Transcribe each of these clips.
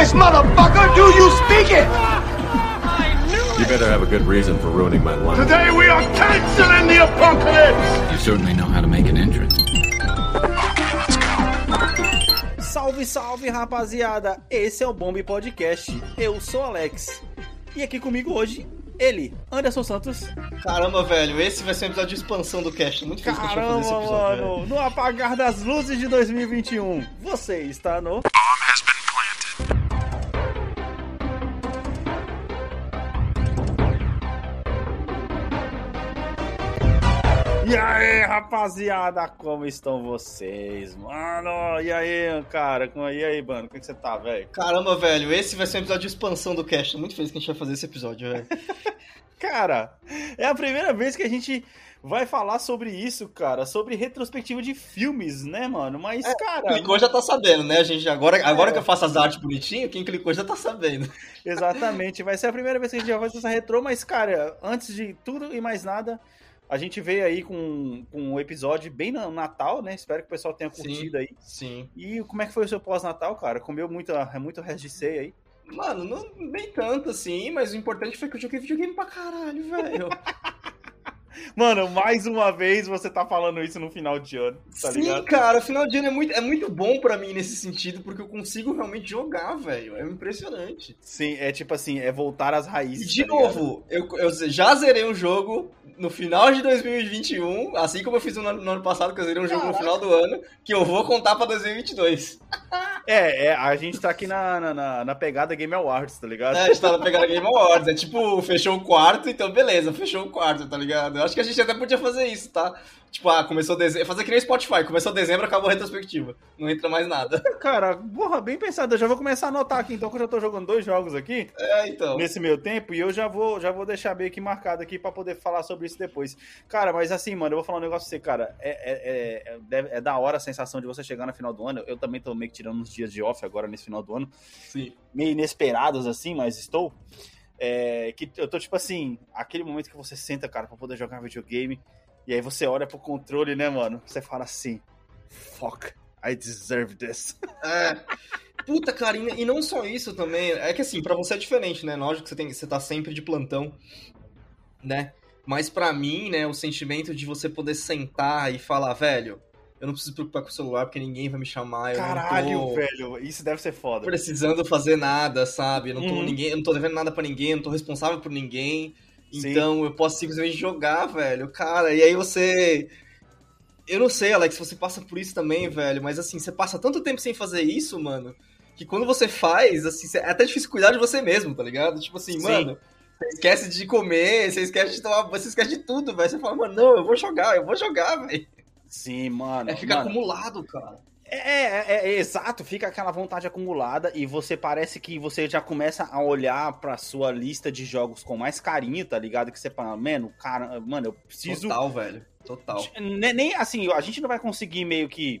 English, motherfucker! Do you speak it? You better have a good reason for ruining my life. Today we are canceling the apocalypse! You certainly know how to make an entrance. Salve, salve, rapaziada! Esse é o Bombe Podcast. Eu sou o Alex. E aqui comigo hoje, ele, Anderson Santos. Caramba, velho, esse vai ser um episódio de expansão do cast. Muito feliz que a gente vai fazer esse Caramba, episódio. mano! No apagar das luzes de 2021, você está no. E aí, rapaziada, como estão vocês, mano? E aí, cara? E aí, mano? Como é que você tá, velho? Caramba, velho, esse vai ser um episódio de expansão do cast. Tô muito feliz que a gente vai fazer esse episódio, velho. Cara, é a primeira vez que a gente vai falar sobre isso, cara, sobre retrospectiva de filmes, né, mano? Mas, cara, Clicou já tá sabendo, né? A gente agora, agora É. que eu faço as artes bonitinho, quem clicou já tá sabendo. exatamente, vai ser a primeira vez que a gente vai fazer essa retrô, mas, cara, antes de tudo e mais nada, a gente veio aí com, com um episódio bem no Natal, né? Espero que o pessoal tenha Sim. curtido aí. Sim. E como é que foi o seu pós-Natal, cara? Comeu muito, é muito resto de ceia aí? Mano, não, nem tanto assim, mas o importante foi que eu joguei videogame pra caralho, velho. Mano, mais uma vez você tá falando isso no final de ano, tá Sim, ligado? cara, o final de ano é muito, é muito bom pra mim nesse sentido, porque eu consigo realmente jogar, velho. É impressionante. Sim, é tipo assim, é voltar às E raízes. de tá novo, eu, eu já zerei um jogo no final de 2021, assim como eu fiz no, ano- no ano passado, que eu zerei um jogo no final do ano, que eu vou contar pra 2022. É, é, a gente tá aqui na, na, na- na pegada Game Awards, tá ligado? É, a gente tava pegando Game Awards, é tipo, fechou o quarto, então beleza, fechou o quarto, tá ligado? Eu acho que a gente até podia fazer isso, tá? Tipo, ah, começou dezembro, fazer que nem Spotify, começou dezembro, acabou a retrospectiva, não entra mais nada. Cara, porra, bem pensado. Eu já vou começar a anotar aqui, então, que eu já tô jogando dois jogos aqui É, então. nesse meu tempo, e eu já vou, já vou deixar bem aqui marcado aqui pra poder falar sobre isso depois. Cara, mas assim, mano, eu vou falar um negócio pra você, cara. É, é, é, é, é da hora a sensação de você chegar no final do ano. Eu também tô meio que tirando uns dias de off agora nesse final do ano. Sim. meio inesperados assim, mas estou. É, que eu tô tipo assim, aquele momento que você senta, cara, pra poder jogar videogame, e aí você olha pro controle, né, mano? Você fala assim, fuck, I deserve this. É. Puta, cara, e não só isso também. É que assim, pra você é diferente, né? Lógico que você, tem, você tá sempre de plantão, né? Mas pra mim, né, o sentimento de você poder sentar e falar, velho, eu não preciso me preocupar com o celular porque ninguém vai me chamar, Caralho, tô velho, isso deve ser foda. precisando fazer nada, sabe? Eu não tô, Uhum. ninguém, eu não tô devendo nada pra ninguém, eu não tô responsável por ninguém. Sim. Então eu posso simplesmente jogar, velho. Cara, e aí você. Eu não sei, Alex, se você passa por isso também, velho, mas assim, você passa tanto tempo sem fazer isso, mano, que quando você faz, assim, é até difícil cuidar de você mesmo, tá ligado? Tipo assim, Sim. mano, você esquece de comer, você esquece de tomar, você esquece de tudo, velho. Você fala, mano, não, eu vou jogar, eu vou jogar, velho. Sim, mano. É ficar mano, acumulado, cara. É, é, é, é, exato, fica aquela vontade acumulada e você parece que você já começa a olhar pra sua lista de jogos com mais carinho, tá ligado? Que você fala, mano, cara, mano, eu preciso Total, velho. Total. Ne- Nem assim, a gente não vai conseguir meio que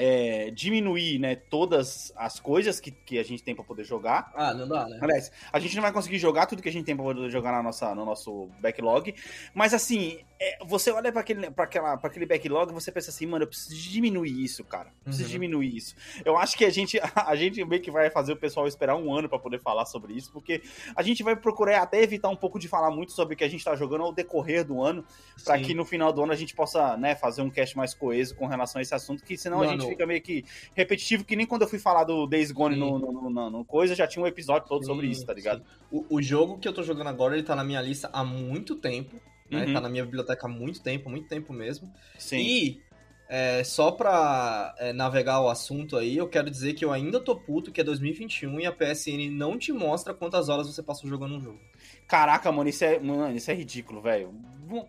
é, diminuir, né, todas as coisas que, que a gente tem pra poder jogar. Ah, não dá, né? Aliás, a gente não vai conseguir jogar tudo que a gente tem pra poder jogar na nossa, no nosso backlog. Mas assim, é, você olha pra aquele, pra, aquela, pra aquele backlog e você pensa assim, mano, eu preciso diminuir isso, cara. Eu Preciso Uhum. diminuir isso. Eu acho que a gente, a gente meio que vai fazer o pessoal esperar um ano pra poder falar sobre isso, porque a gente vai procurar até evitar um pouco de falar muito sobre o que a gente tá jogando ao decorrer do ano, pra Sim. que no final do ano a gente possa, né, fazer um cast mais coeso com relação a esse assunto, que senão a Mano. gente fica meio que repetitivo, que nem quando eu fui falar do Days Gone no, no, no- no coisa, já tinha um episódio todo sobre Sim, isso, tá ligado? O, o jogo que eu tô jogando agora, ele tá na minha lista há muito tempo. Né? Uhum. Tá na minha biblioteca há muito tempo, muito tempo mesmo. Sim. E é, só pra é, navegar o assunto aí, eu quero dizer que eu ainda tô puto que é 2021 e a PSN não te mostra quantas horas você passou jogando um jogo. Caraca, mano, isso é, mano, isso é ridículo, velho.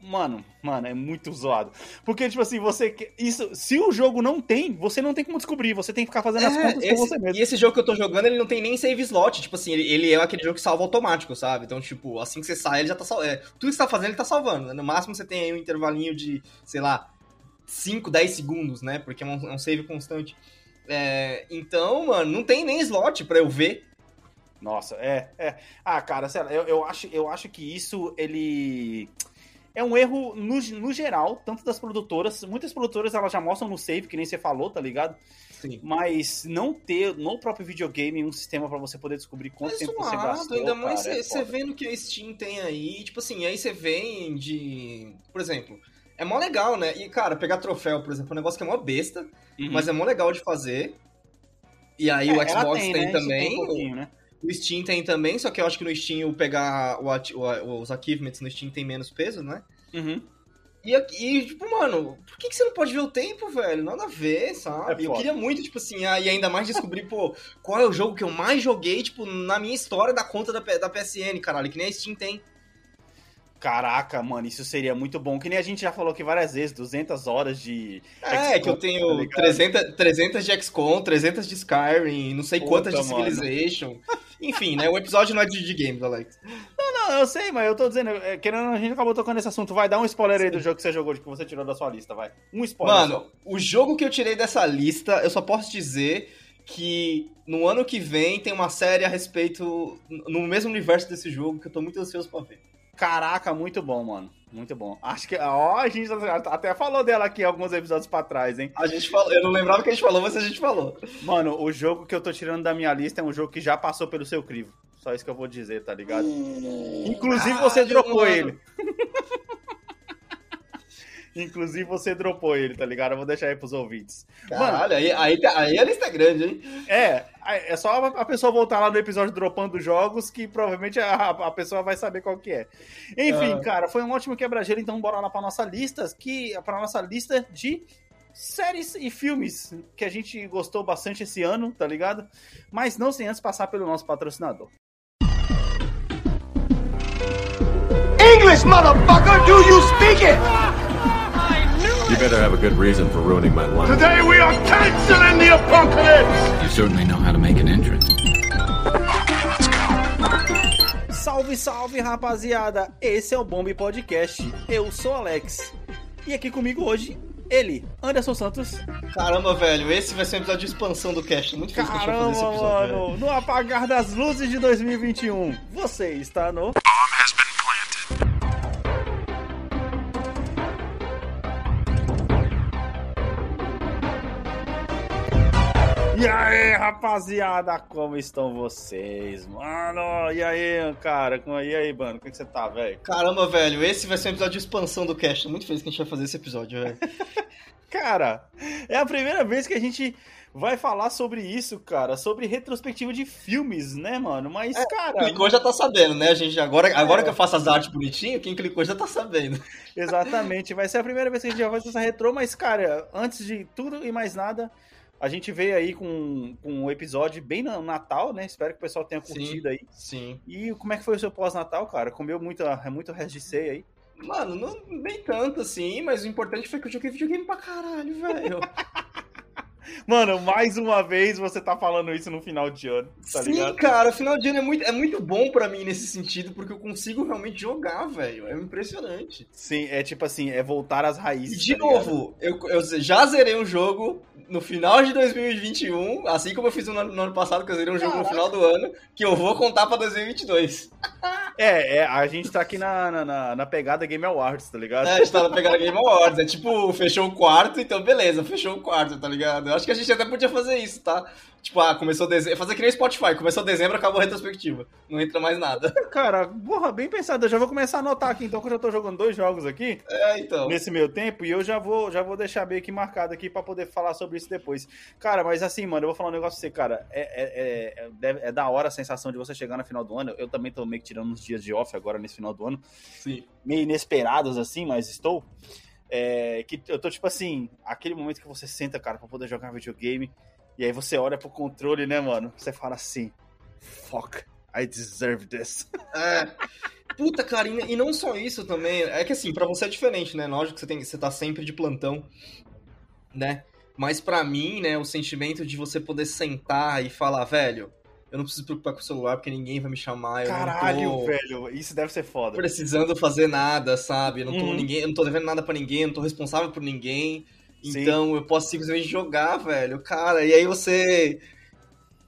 Mano, mano, é muito zoado. Porque, tipo assim, você. Isso, se o jogo não tem, você não tem como descobrir. Você tem que ficar fazendo as É, contas esse- com você mesmo. E esse jogo que eu tô jogando, ele não tem nem save slot. Tipo assim, ele, ele é aquele jogo que salva automático, sabe? Então, tipo, assim que você sai, ele já tá salvando. tudo que você tá fazendo, ele tá salvando. né? No máximo você tem aí um intervalinho de, sei lá, 5, 10 segundos, né? Porque é um, é um save constante. É, então, mano, não tem nem slot pra eu ver. Nossa, é, é. Ah, cara, lá, eu, eu, acho, eu acho que isso, ele. é um erro no, no geral, tanto das produtoras. Muitas produtoras elas já mostram no save, que nem você falou, tá ligado? Sim. Mas não ter no próprio videogame um sistema pra você poder descobrir quanto Mas tempo você zoado, gastou. ainda mais é você foda. vendo que a Steam tem aí, tipo assim, aí você vende, por exemplo, é mó legal, né? E, cara, pegar troféu, por exemplo, é um negócio que é mó besta, Uhum. mas é mó legal de fazer. E aí É, o Xbox tem, né? Isso também, um pouquinho, né? o Steam tem também, só que eu acho que no Steam o pegar o o- os achievements no Steam tem menos peso, né? Uhum. E, e, tipo, mano, por que, que você não pode ver o tempo, velho? Nada a ver, sabe? É eu queria muito, tipo assim, ah, e ainda mais descobrir, pô, qual é o jogo que eu mais joguei, tipo, na minha história da conta da, da PSN, caralho, que nem a Steam tem. Caraca, mano, isso seria muito bom. Que nem a gente já falou aqui várias vezes, 200 horas de. É, que eu tá tenho ligado? 300, 300 de XCOM, 300 de Skyrim, não sei Puta, quantas de. Civilization. Enfim, né? O episódio não é de, de games, Alex. Não, eu sei, mas eu tô dizendo, é, querendo, a gente acabou tocando nesse assunto. Vai dar um spoiler aí do jogo que você jogou, que você tirou da sua lista, vai. Um spoiler. Mano, o jogo que eu tirei dessa lista, eu só posso dizer que no ano que vem tem uma série a respeito, no mesmo universo desse jogo, que eu tô muito ansioso pra ver. Caraca, muito bom, mano. Muito bom. Acho que. Ó, a gente até falou dela aqui alguns episódios pra trás, hein? A gente falou, eu não lembrava que a gente falou, mas a gente falou. Mano, o jogo que eu tô tirando da minha lista é um jogo que já passou pelo seu crivo. Só isso que eu vou dizer, tá ligado? Inclusive você dropou mano. ele. Inclusive você dropou ele, tá ligado? Eu vou deixar aí pros ouvintes. Caralho, aí, aí, aí a lista é grande, hein? É, é só a pessoa voltar lá no episódio dropando jogos que provavelmente a, a pessoa vai saber qual que é. Enfim, Ah. cara, foi um ótimo quebra-gelo, então bora lá pra nossa lista, que pra nossa lista de séries e filmes que a gente gostou bastante esse ano, tá ligado? Mas não sem antes passar pelo nosso patrocinador. English, motherfucker! Do you speak it? You better have a good reason for ruining my life. Today we are canceling the apocalypse! You certainly know how to make an entrance. Salve, salve, rapaziada! Esse é o Bombe Podcast. Eu sou o Alex. E aqui comigo hoje, ele, Anderson Santos. Caramba, velho, esse vai ser um episódio de expansão do cast. Muito feliz que a gente vai fazer esse Caramba, episódio. velho. mano! No apagar das luzes de 2021, você está no. Rapaziada, como estão vocês, mano? E aí, cara? Como- E aí, mano? Como é que você tá, velho? Caramba, velho, esse vai ser um episódio de expansão do cast. Tô muito feliz que a gente vai fazer esse episódio, velho. Cara, é a primeira vez que a gente vai falar sobre isso, cara, sobre retrospectiva de filmes, né, mano? Mas, cara, Clicou já tá sabendo, né? A gente agora, agora É. que eu faço as artes bonitinho, quem clicou já tá sabendo. exatamente, vai ser a primeira vez que a gente vai fazer essa retrô, mas, cara, antes de tudo e mais nada, a gente veio aí com, com um episódio bem no Natal, né? Espero que o pessoal tenha Sim. curtido aí. Sim. E como é que foi o seu pós-Natal, cara? Comeu muito, é muito resto de ceia aí? Mano, não, nem tanto assim, mas o importante foi que eu joguei videogame pra caralho, velho. Mano, mais uma vez você tá falando isso no final de ano, tá Sim, ligado? cara, final de ano é muito, é muito bom pra mim nesse sentido, porque eu consigo realmente jogar, velho. É impressionante. Sim, é tipo assim, é voltar às E raízes. de tá novo, eu, eu já zerei um jogo no final de 2021, assim como eu fiz no, ano- no ano passado, que eu zerei um jogo no final do ano, que eu vou contar pra 2022. É, é, a gente tá aqui na, na- na, na pegada Game Awards, tá ligado? É, a gente tava pegando Game Awards. É tipo, fechou o quarto, então beleza, fechou o quarto, tá ligado? Eu acho que a gente até podia fazer isso, tá? Tipo, ah, começou dezembro. Fazer que nem Spotify, começou dezembro, acabou a retrospectiva. Não entra mais nada. Cara, porra, bem pensado. Eu já vou começar a anotar aqui, então, que eu já tô jogando dois jogos aqui É, então. nesse meu tempo e eu já vou, já vou deixar bem aqui marcado aqui pra poder falar sobre isso depois. Cara, mas assim, mano, eu vou falar um negócio pra você, cara. É, é, é, é, é da hora a sensação de você chegar no final do ano. Eu também tô meio que tirando uns dias de off agora nesse final do ano. Sim. meio inesperados assim, mas estou. É, que eu tô tipo assim, aquele momento que você senta, cara, pra poder jogar videogame, e aí você olha pro controle, né, mano? Você fala assim, fuck, I deserve this. É. Puta, cara, e, não só isso também. É que assim, pra você é diferente, né? Lógico que você, tem, você tá sempre de plantão, né? Mas pra mim, né, o sentimento de você poder sentar e falar, velho, eu não preciso me preocupar com o celular porque ninguém vai me chamar. Caralho, tô velho, isso deve ser foda. precisando fazer nada, sabe? Eu não tô, Uhum. ninguém, eu não tô devendo nada pra ninguém, eu não tô responsável por ninguém. Sim. Então eu posso simplesmente jogar, velho. Cara, e aí você.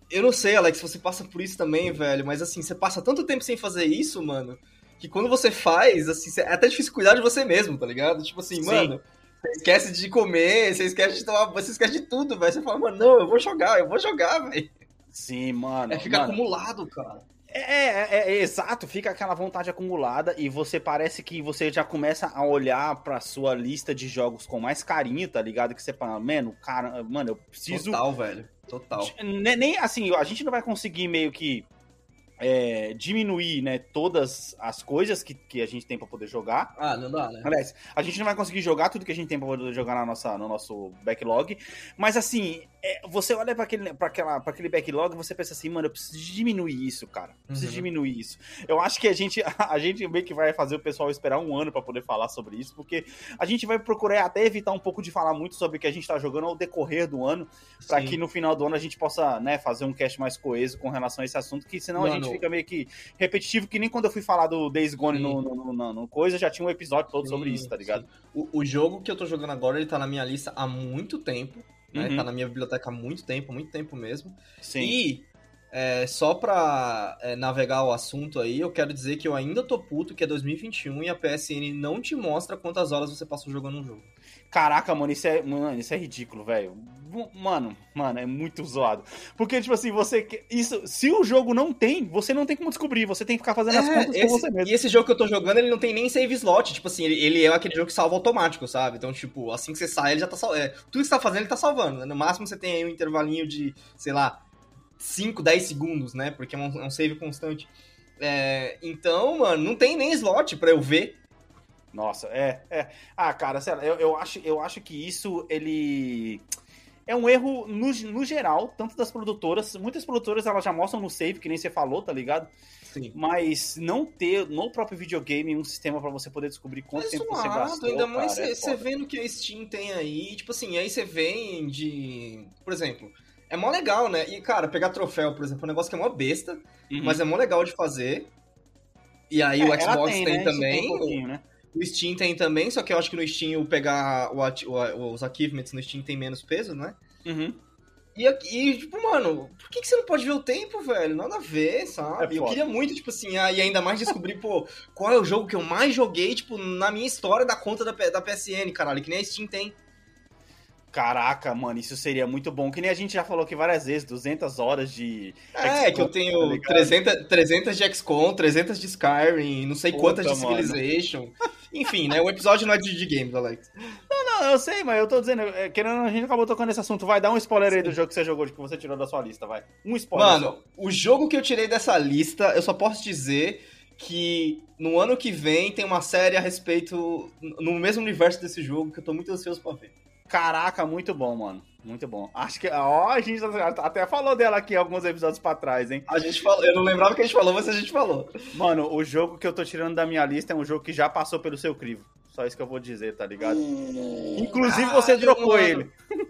Eu não sei, Alex, se você passa por isso também, velho, mas assim, você passa tanto tempo sem fazer isso, mano, que quando você faz, assim, é até difícil cuidar de você mesmo, tá ligado? Tipo assim, Sim. mano, você esquece de comer, você esquece de tomar, você esquece de tudo, velho. Você fala, mano, não, eu vou jogar, eu vou jogar, velho. Sim, mano. É, fica mano. acumulado, cara. É, é, é, é, exato, fica aquela vontade acumulada e você parece que você já começa a olhar pra sua lista de jogos com mais carinho, tá ligado? Que você fala, mano, cara, mano, eu preciso. Total, velho. Total. Nem, nem- assim, a gente não vai conseguir meio que é, diminuir, né, todas as coisas que, que a gente tem pra poder jogar. Ah, não dá, né? Aliás, a gente não vai conseguir jogar tudo que a gente tem pra poder jogar na nossa, no nosso backlog. Mas assim, é, você olha pra aquele, pra, aquela, pra aquele backlog e você pensa assim, mano, eu preciso diminuir isso, cara. Eu Preciso Uhum. diminuir isso. Eu acho que a gente, a gente meio que vai fazer o pessoal esperar um ano pra poder falar sobre isso, porque a gente vai procurar até evitar um pouco de falar muito sobre o que a gente tá jogando ao decorrer do ano, pra Sim. que no final do ano a gente possa, né, fazer um cast mais coeso com relação a esse assunto, que senão a Mano. gente fica meio que repetitivo, que nem quando eu fui falar do Days Gone no, no, no- no coisa, já tinha um episódio todo sobre Sim, isso, tá ligado? O, o jogo que eu tô jogando agora, ele tá na minha lista há muito tempo. Né? Uhum. Tá na minha biblioteca há muito tempo, muito tempo mesmo. Sim. E é, só pra é, navegar o assunto aí, eu quero dizer que eu ainda tô puto que é 2021 e a PSN não te mostra quantas horas você passou jogando um jogo. Caraca, mano, isso é, mano, isso é ridículo, velho. Mano, mano, é muito zoado. Porque, tipo assim, você. Isso, se o jogo não tem, você não tem como descobrir. Você tem que ficar fazendo as É, contas esse- com você mesmo. E esse jogo que eu tô jogando, ele não tem nem save slot. Tipo assim, ele, ele é aquele jogo que salva automático, sabe? Então, tipo, assim que você sai, ele já tá salvando. tudo que você tá fazendo, ele tá salvando. né? No máximo você tem aí um intervalinho de, sei lá, 5, 10 segundos, né? Porque é um, é um save constante. É, então, mano, não tem nem slot pra eu ver. Nossa, é, é. Ah, cara, lá, eu, eu, acho, eu acho que isso, ele. É um erro no, no geral, tanto das produtoras. Muitas produtoras elas já mostram no save, que nem você falou, tá ligado? Sim. Mas não ter no próprio videogame um sistema pra você poder descobrir quanto Mas tempo você zoado, gastou. ainda mais é você foda. vendo que a Steam tem aí, tipo assim, aí você vende. Por exemplo, é mó legal, né? E, cara, pegar troféu, por exemplo, é um negócio que é mó besta, Uhum. mas é mó legal de fazer. E aí É, o Xbox tem, né? Isso também, um pouquinho, né? o Steam tem também, só que eu acho que no Steam o pegar o o- os achievements no Steam tem menos peso, né? Uhum. E, e, tipo, mano, por que, que você não pode ver o tempo, velho? Nada a ver, sabe? É eu queria muito, tipo assim, ah, e ainda mais descobrir, pô, qual é o jogo que eu mais joguei, tipo, na minha história da conta da, da PSN, caralho, que nem a Steam tem. Caraca, mano, isso seria muito bom. Que nem a gente já falou aqui várias vezes, 200 horas de. É, que eu tá tenho ligado? 300, 300 de XCOM, 300 de Skyrim, não sei Puta, quantas de. Civilization. Enfim, né? O episódio não é de, de games, Alex. Não, eu sei, mas eu tô dizendo, é, querendo, a gente acabou tocando nesse assunto. Vai dar um spoiler aí do jogo que você jogou, que você tirou da sua lista, vai. Um spoiler. Mano, o jogo que eu tirei dessa lista, eu só posso dizer que no ano que vem tem uma série a respeito, no mesmo universo desse jogo, que eu tô muito ansioso pra ver. Caraca, muito bom, mano. Muito bom. Acho que. Ó, a gente até falou dela aqui alguns episódios pra trás, hein? A gente falou, eu não lembrava que a gente falou, mas a gente falou. Mano, o jogo que eu tô tirando da minha lista é um jogo que já passou pelo seu crivo. Só isso que eu vou dizer, tá ligado? Inclusive você dropou mano. ele.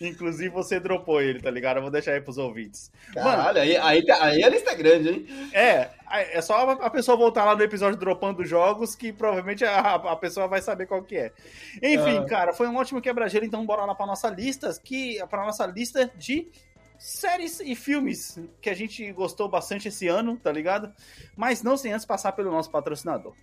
Inclusive você dropou ele, tá ligado? Eu vou deixar aí pros ouvintes. Caralho, aí, aí, aí a lista é grande, hein? É, é só a pessoa voltar lá no episódio dropando jogos que provavelmente a, a pessoa vai saber qual que é. Enfim, Ah. cara, foi um ótimo quebra-gelo, então bora lá pra nossa lista, que para nossa lista de séries e filmes que a gente gostou bastante esse ano, tá ligado? Mas não sem antes passar pelo nosso patrocinador.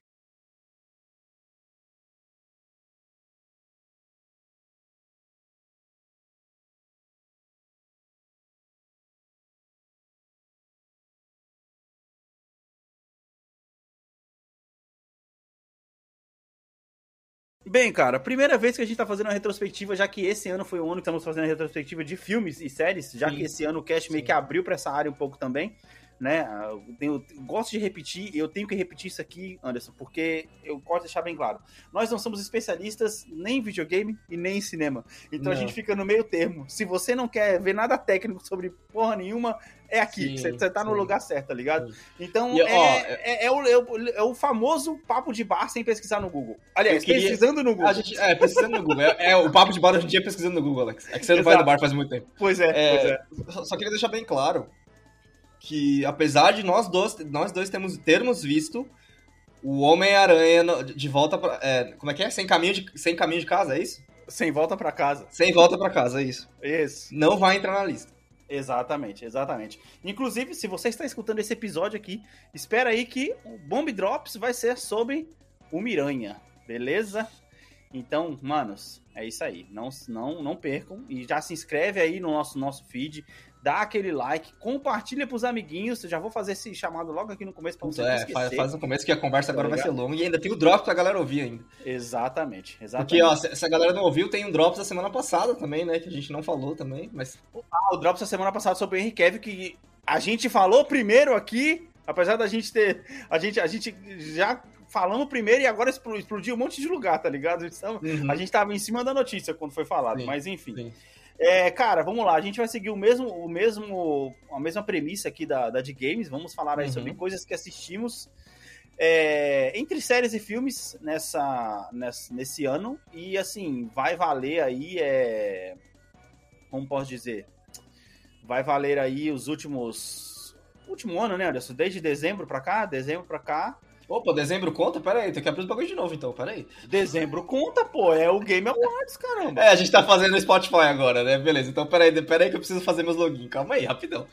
Bem, cara, primeira vez que a gente tá fazendo uma retrospectiva, já que esse ano foi o ano que estamos fazendo a retrospectiva de filmes e séries, já Sim. que esse ano o cast meio que abriu pra essa área um pouco também, né? Eu, tenho- eu gosto de repetir, eu tenho que repetir isso aqui, Anderson, porque eu gosto de deixar bem claro. Nós não somos especialistas nem em videogame e nem em cinema. Então a Não. gente fica no meio termo. Se você não quer ver nada técnico sobre porra nenhuma, é aqui. Sim, Você tá no sim. lugar certo, tá ligado? Sim. Então E, ó, é, é- é o, é o- é o famoso papo de bar sem pesquisar no Google. Aliás, queria- pesquisando no Google. A gente, é, pesquisando no Google. É, é o papo de bar hoje em dia é pesquisando no Google, Alex. É que você não vai no bar faz muito tempo. Pois é, É, pois é. Só, só queria deixar bem claro que, apesar de nós dois, nós dois temos, termos visto o Homem-Aranha de volta pra. é, como é que é? Sem caminho, de, sem caminho de casa, é isso? Sem volta pra casa. Sem volta pra casa, é isso. Isso. Não vai entrar na lista. Exatamente, exatamente. Inclusive, se você está escutando esse episódio aqui, espera aí que o Bomb Drops vai ser sobre o Miranha, beleza? Então, manos, é isso aí. Não, não, não percam e já se inscreve aí no nosso, nosso feed, dá aquele like, compartilha pros amiguinhos. Eu já vou fazer esse chamado logo aqui no começo pra você É, esquecer. faz, faz no começo que a conversa Tá agora vai ser longa e ainda tem o drop pra galera ouvir ainda. Exatamente, exatamente. Porque, ó, se, se a galera não ouviu, tem um drops da semana passada também, né? Que a gente não falou também, mas. Ah, o Drops da semana passada sobre o Henry Cavill, que a gente falou primeiro aqui, apesar da gente ter. A gente, a gente já falamos primeiro e agora explo- explodiu um monte de lugar, tá ligado? Tava, Uhum. a gente tava em cima da notícia quando foi falado, Sim, mas enfim. sim. É, cara, vamos lá, a gente vai seguir o mesmo, o mesmo, a mesma premissa aqui da, da de games. Vamos falar aí Uhum. sobre coisas que assistimos é, entre séries e filmes nessa, nessa, nesse ano. E assim, vai valer aí. É, como posso dizer? Vai valer aí os últimos. Último ano, né, Anderson? Desde dezembro pra cá, dezembro pra cá. Opa, dezembro conta? Pera aí, tem que abrir os bagulho de novo então, pera aí. Dezembro conta, pô, é o Game Awards, caramba. É, a gente tá fazendo no Spotify agora, né? Beleza, então pera aí, pera aí que eu preciso fazer meus login. Calma aí, rapidão.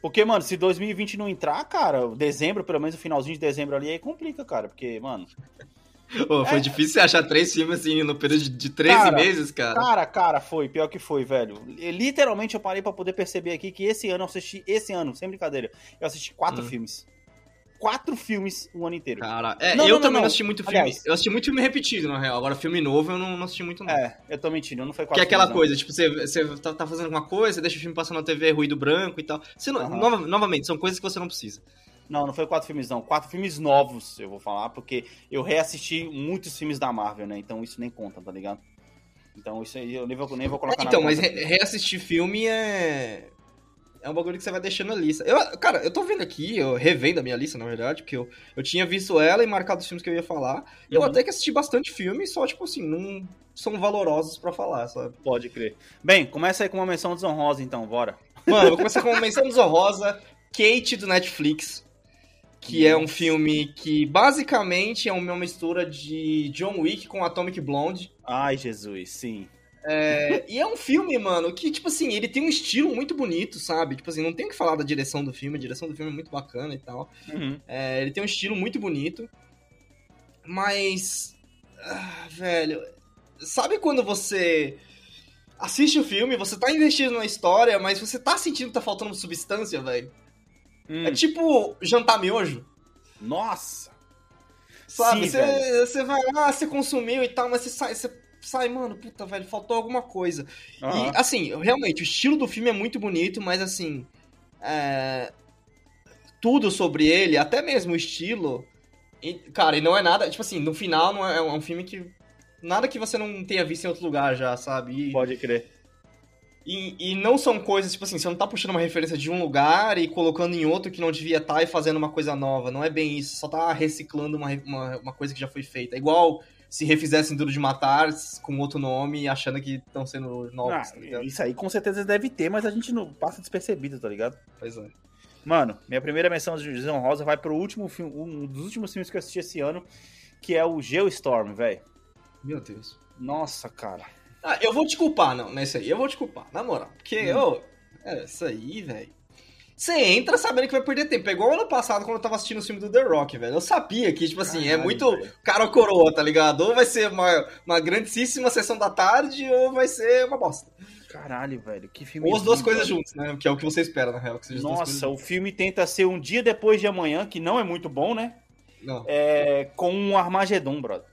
Porque, mano, se 2020 não entrar, cara, dezembro, pelo menos o finalzinho de dezembro ali, aí complica, cara. Porque, mano. Ô, foi É. difícil você achar três filmes assim no período de, de 13 Cara, meses, cara. Cara, cara, foi, pior que foi, velho. Literalmente eu parei pra poder perceber aqui que esse ano eu assisti, esse ano, sem brincadeira, eu assisti quatro Hum. filmes. Quatro filmes o ano inteiro. Cara, é, Não, eu não, também não, não. assisti muito filme. Aliás- eu assisti muito filme repetido, na real. Agora, filme novo eu não, não assisti muito, não. É, eu tô mentindo, não foi Que quatro é aquela filmes, coisa, tipo, você, você tá, tá fazendo alguma coisa, deixa o filme passando na TV, ruído branco e tal. Você não- Aham. nova- novamente, são coisas que você não precisa. Não, não foi quatro filmes, não. Quatro filmes novos, eu vou falar, porque eu reassisti muitos filmes da Marvel, né? Então isso nem conta, tá ligado? Então isso aí eu nem vou, nem vou colocar então, mas re- reassistir filme é. É um bagulho que você vai deixando na lista. Eu, cara, eu tô vendo aqui, eu revendo a minha lista, na verdade, porque eu, eu tinha visto ela e marcado os filmes que eu ia falar. Eu Uhum. até que assisti bastante filme, só, tipo assim, não são valorosos pra falar, sabe? Pode crer. Bem, começa aí com uma menção desonrosa, então, bora. Mano, eu vou começar com uma menção desonrosa, Kate do Netflix, que é um filme que basicamente é uma mistura de John Wick com Atomic Blonde. Ai, Jesus, sim. É, e é um filme, mano, que, tipo assim, ele tem um estilo muito bonito, sabe? Tipo assim, não tem o que falar da direção do filme, a direção do filme é muito bacana e tal. Uhum. É, ele tem um estilo muito bonito, mas. ah, velho. Sabe quando você assiste o filme, você tá investido na história, mas você tá sentindo que tá faltando substância, velho? Hum. É tipo jantar miojo. Nossa! Sabe? Sim, Você, velho. você vai lá, você consumiu e tal, mas você sai, você sai, mano, puta, velho, faltou alguma coisa. Aham. E, assim, realmente, o estilo do filme é muito bonito, mas, assim, é, tudo sobre ele, até mesmo o estilo, e, cara, e não é nada, tipo assim, no final não é, é um filme que, nada que você não tenha visto em outro lugar já, sabe? E, Pode crer. e, e não são coisas, tipo assim, você não tá puxando uma referência de um lugar e colocando em outro que não devia estar e fazendo uma coisa nova, não é bem isso, só tá reciclando uma, uma, uma coisa que já foi feita. É igual se refizessem Duro de Matar com outro nome, achando que estão sendo novos, Ah, tá isso aí com certeza deve ter, mas a gente não passa despercebido, tá ligado? Pois é. Mano, minha primeira menção de desonrosa vai pro último filme, um dos últimos filmes que eu assisti esse ano, que é o Geostorm, velho. Meu Deus. Nossa, cara. Ah, eu vou te culpar, não, nesse aí. Eu vou te culpar, na moral. Porque, Hum. ô, é, isso aí, velho. Você entra sabendo que vai perder tempo. É igual ano passado quando eu tava assistindo o filme do The Rock, velho. Eu sabia que, tipo assim, é Caralho, muito velho. cara ou coroa, tá ligado? Ou vai ser uma, uma grandíssima sessão da tarde, ou vai ser uma bosta. Caralho, velho. Que filme. Ou as duas coisas juntas, né? Que é o que você espera, na real. Nossa, o filme tenta ser um dia depois de amanhã, que não é muito bom, né? Não. É, com um Armagedon, brother.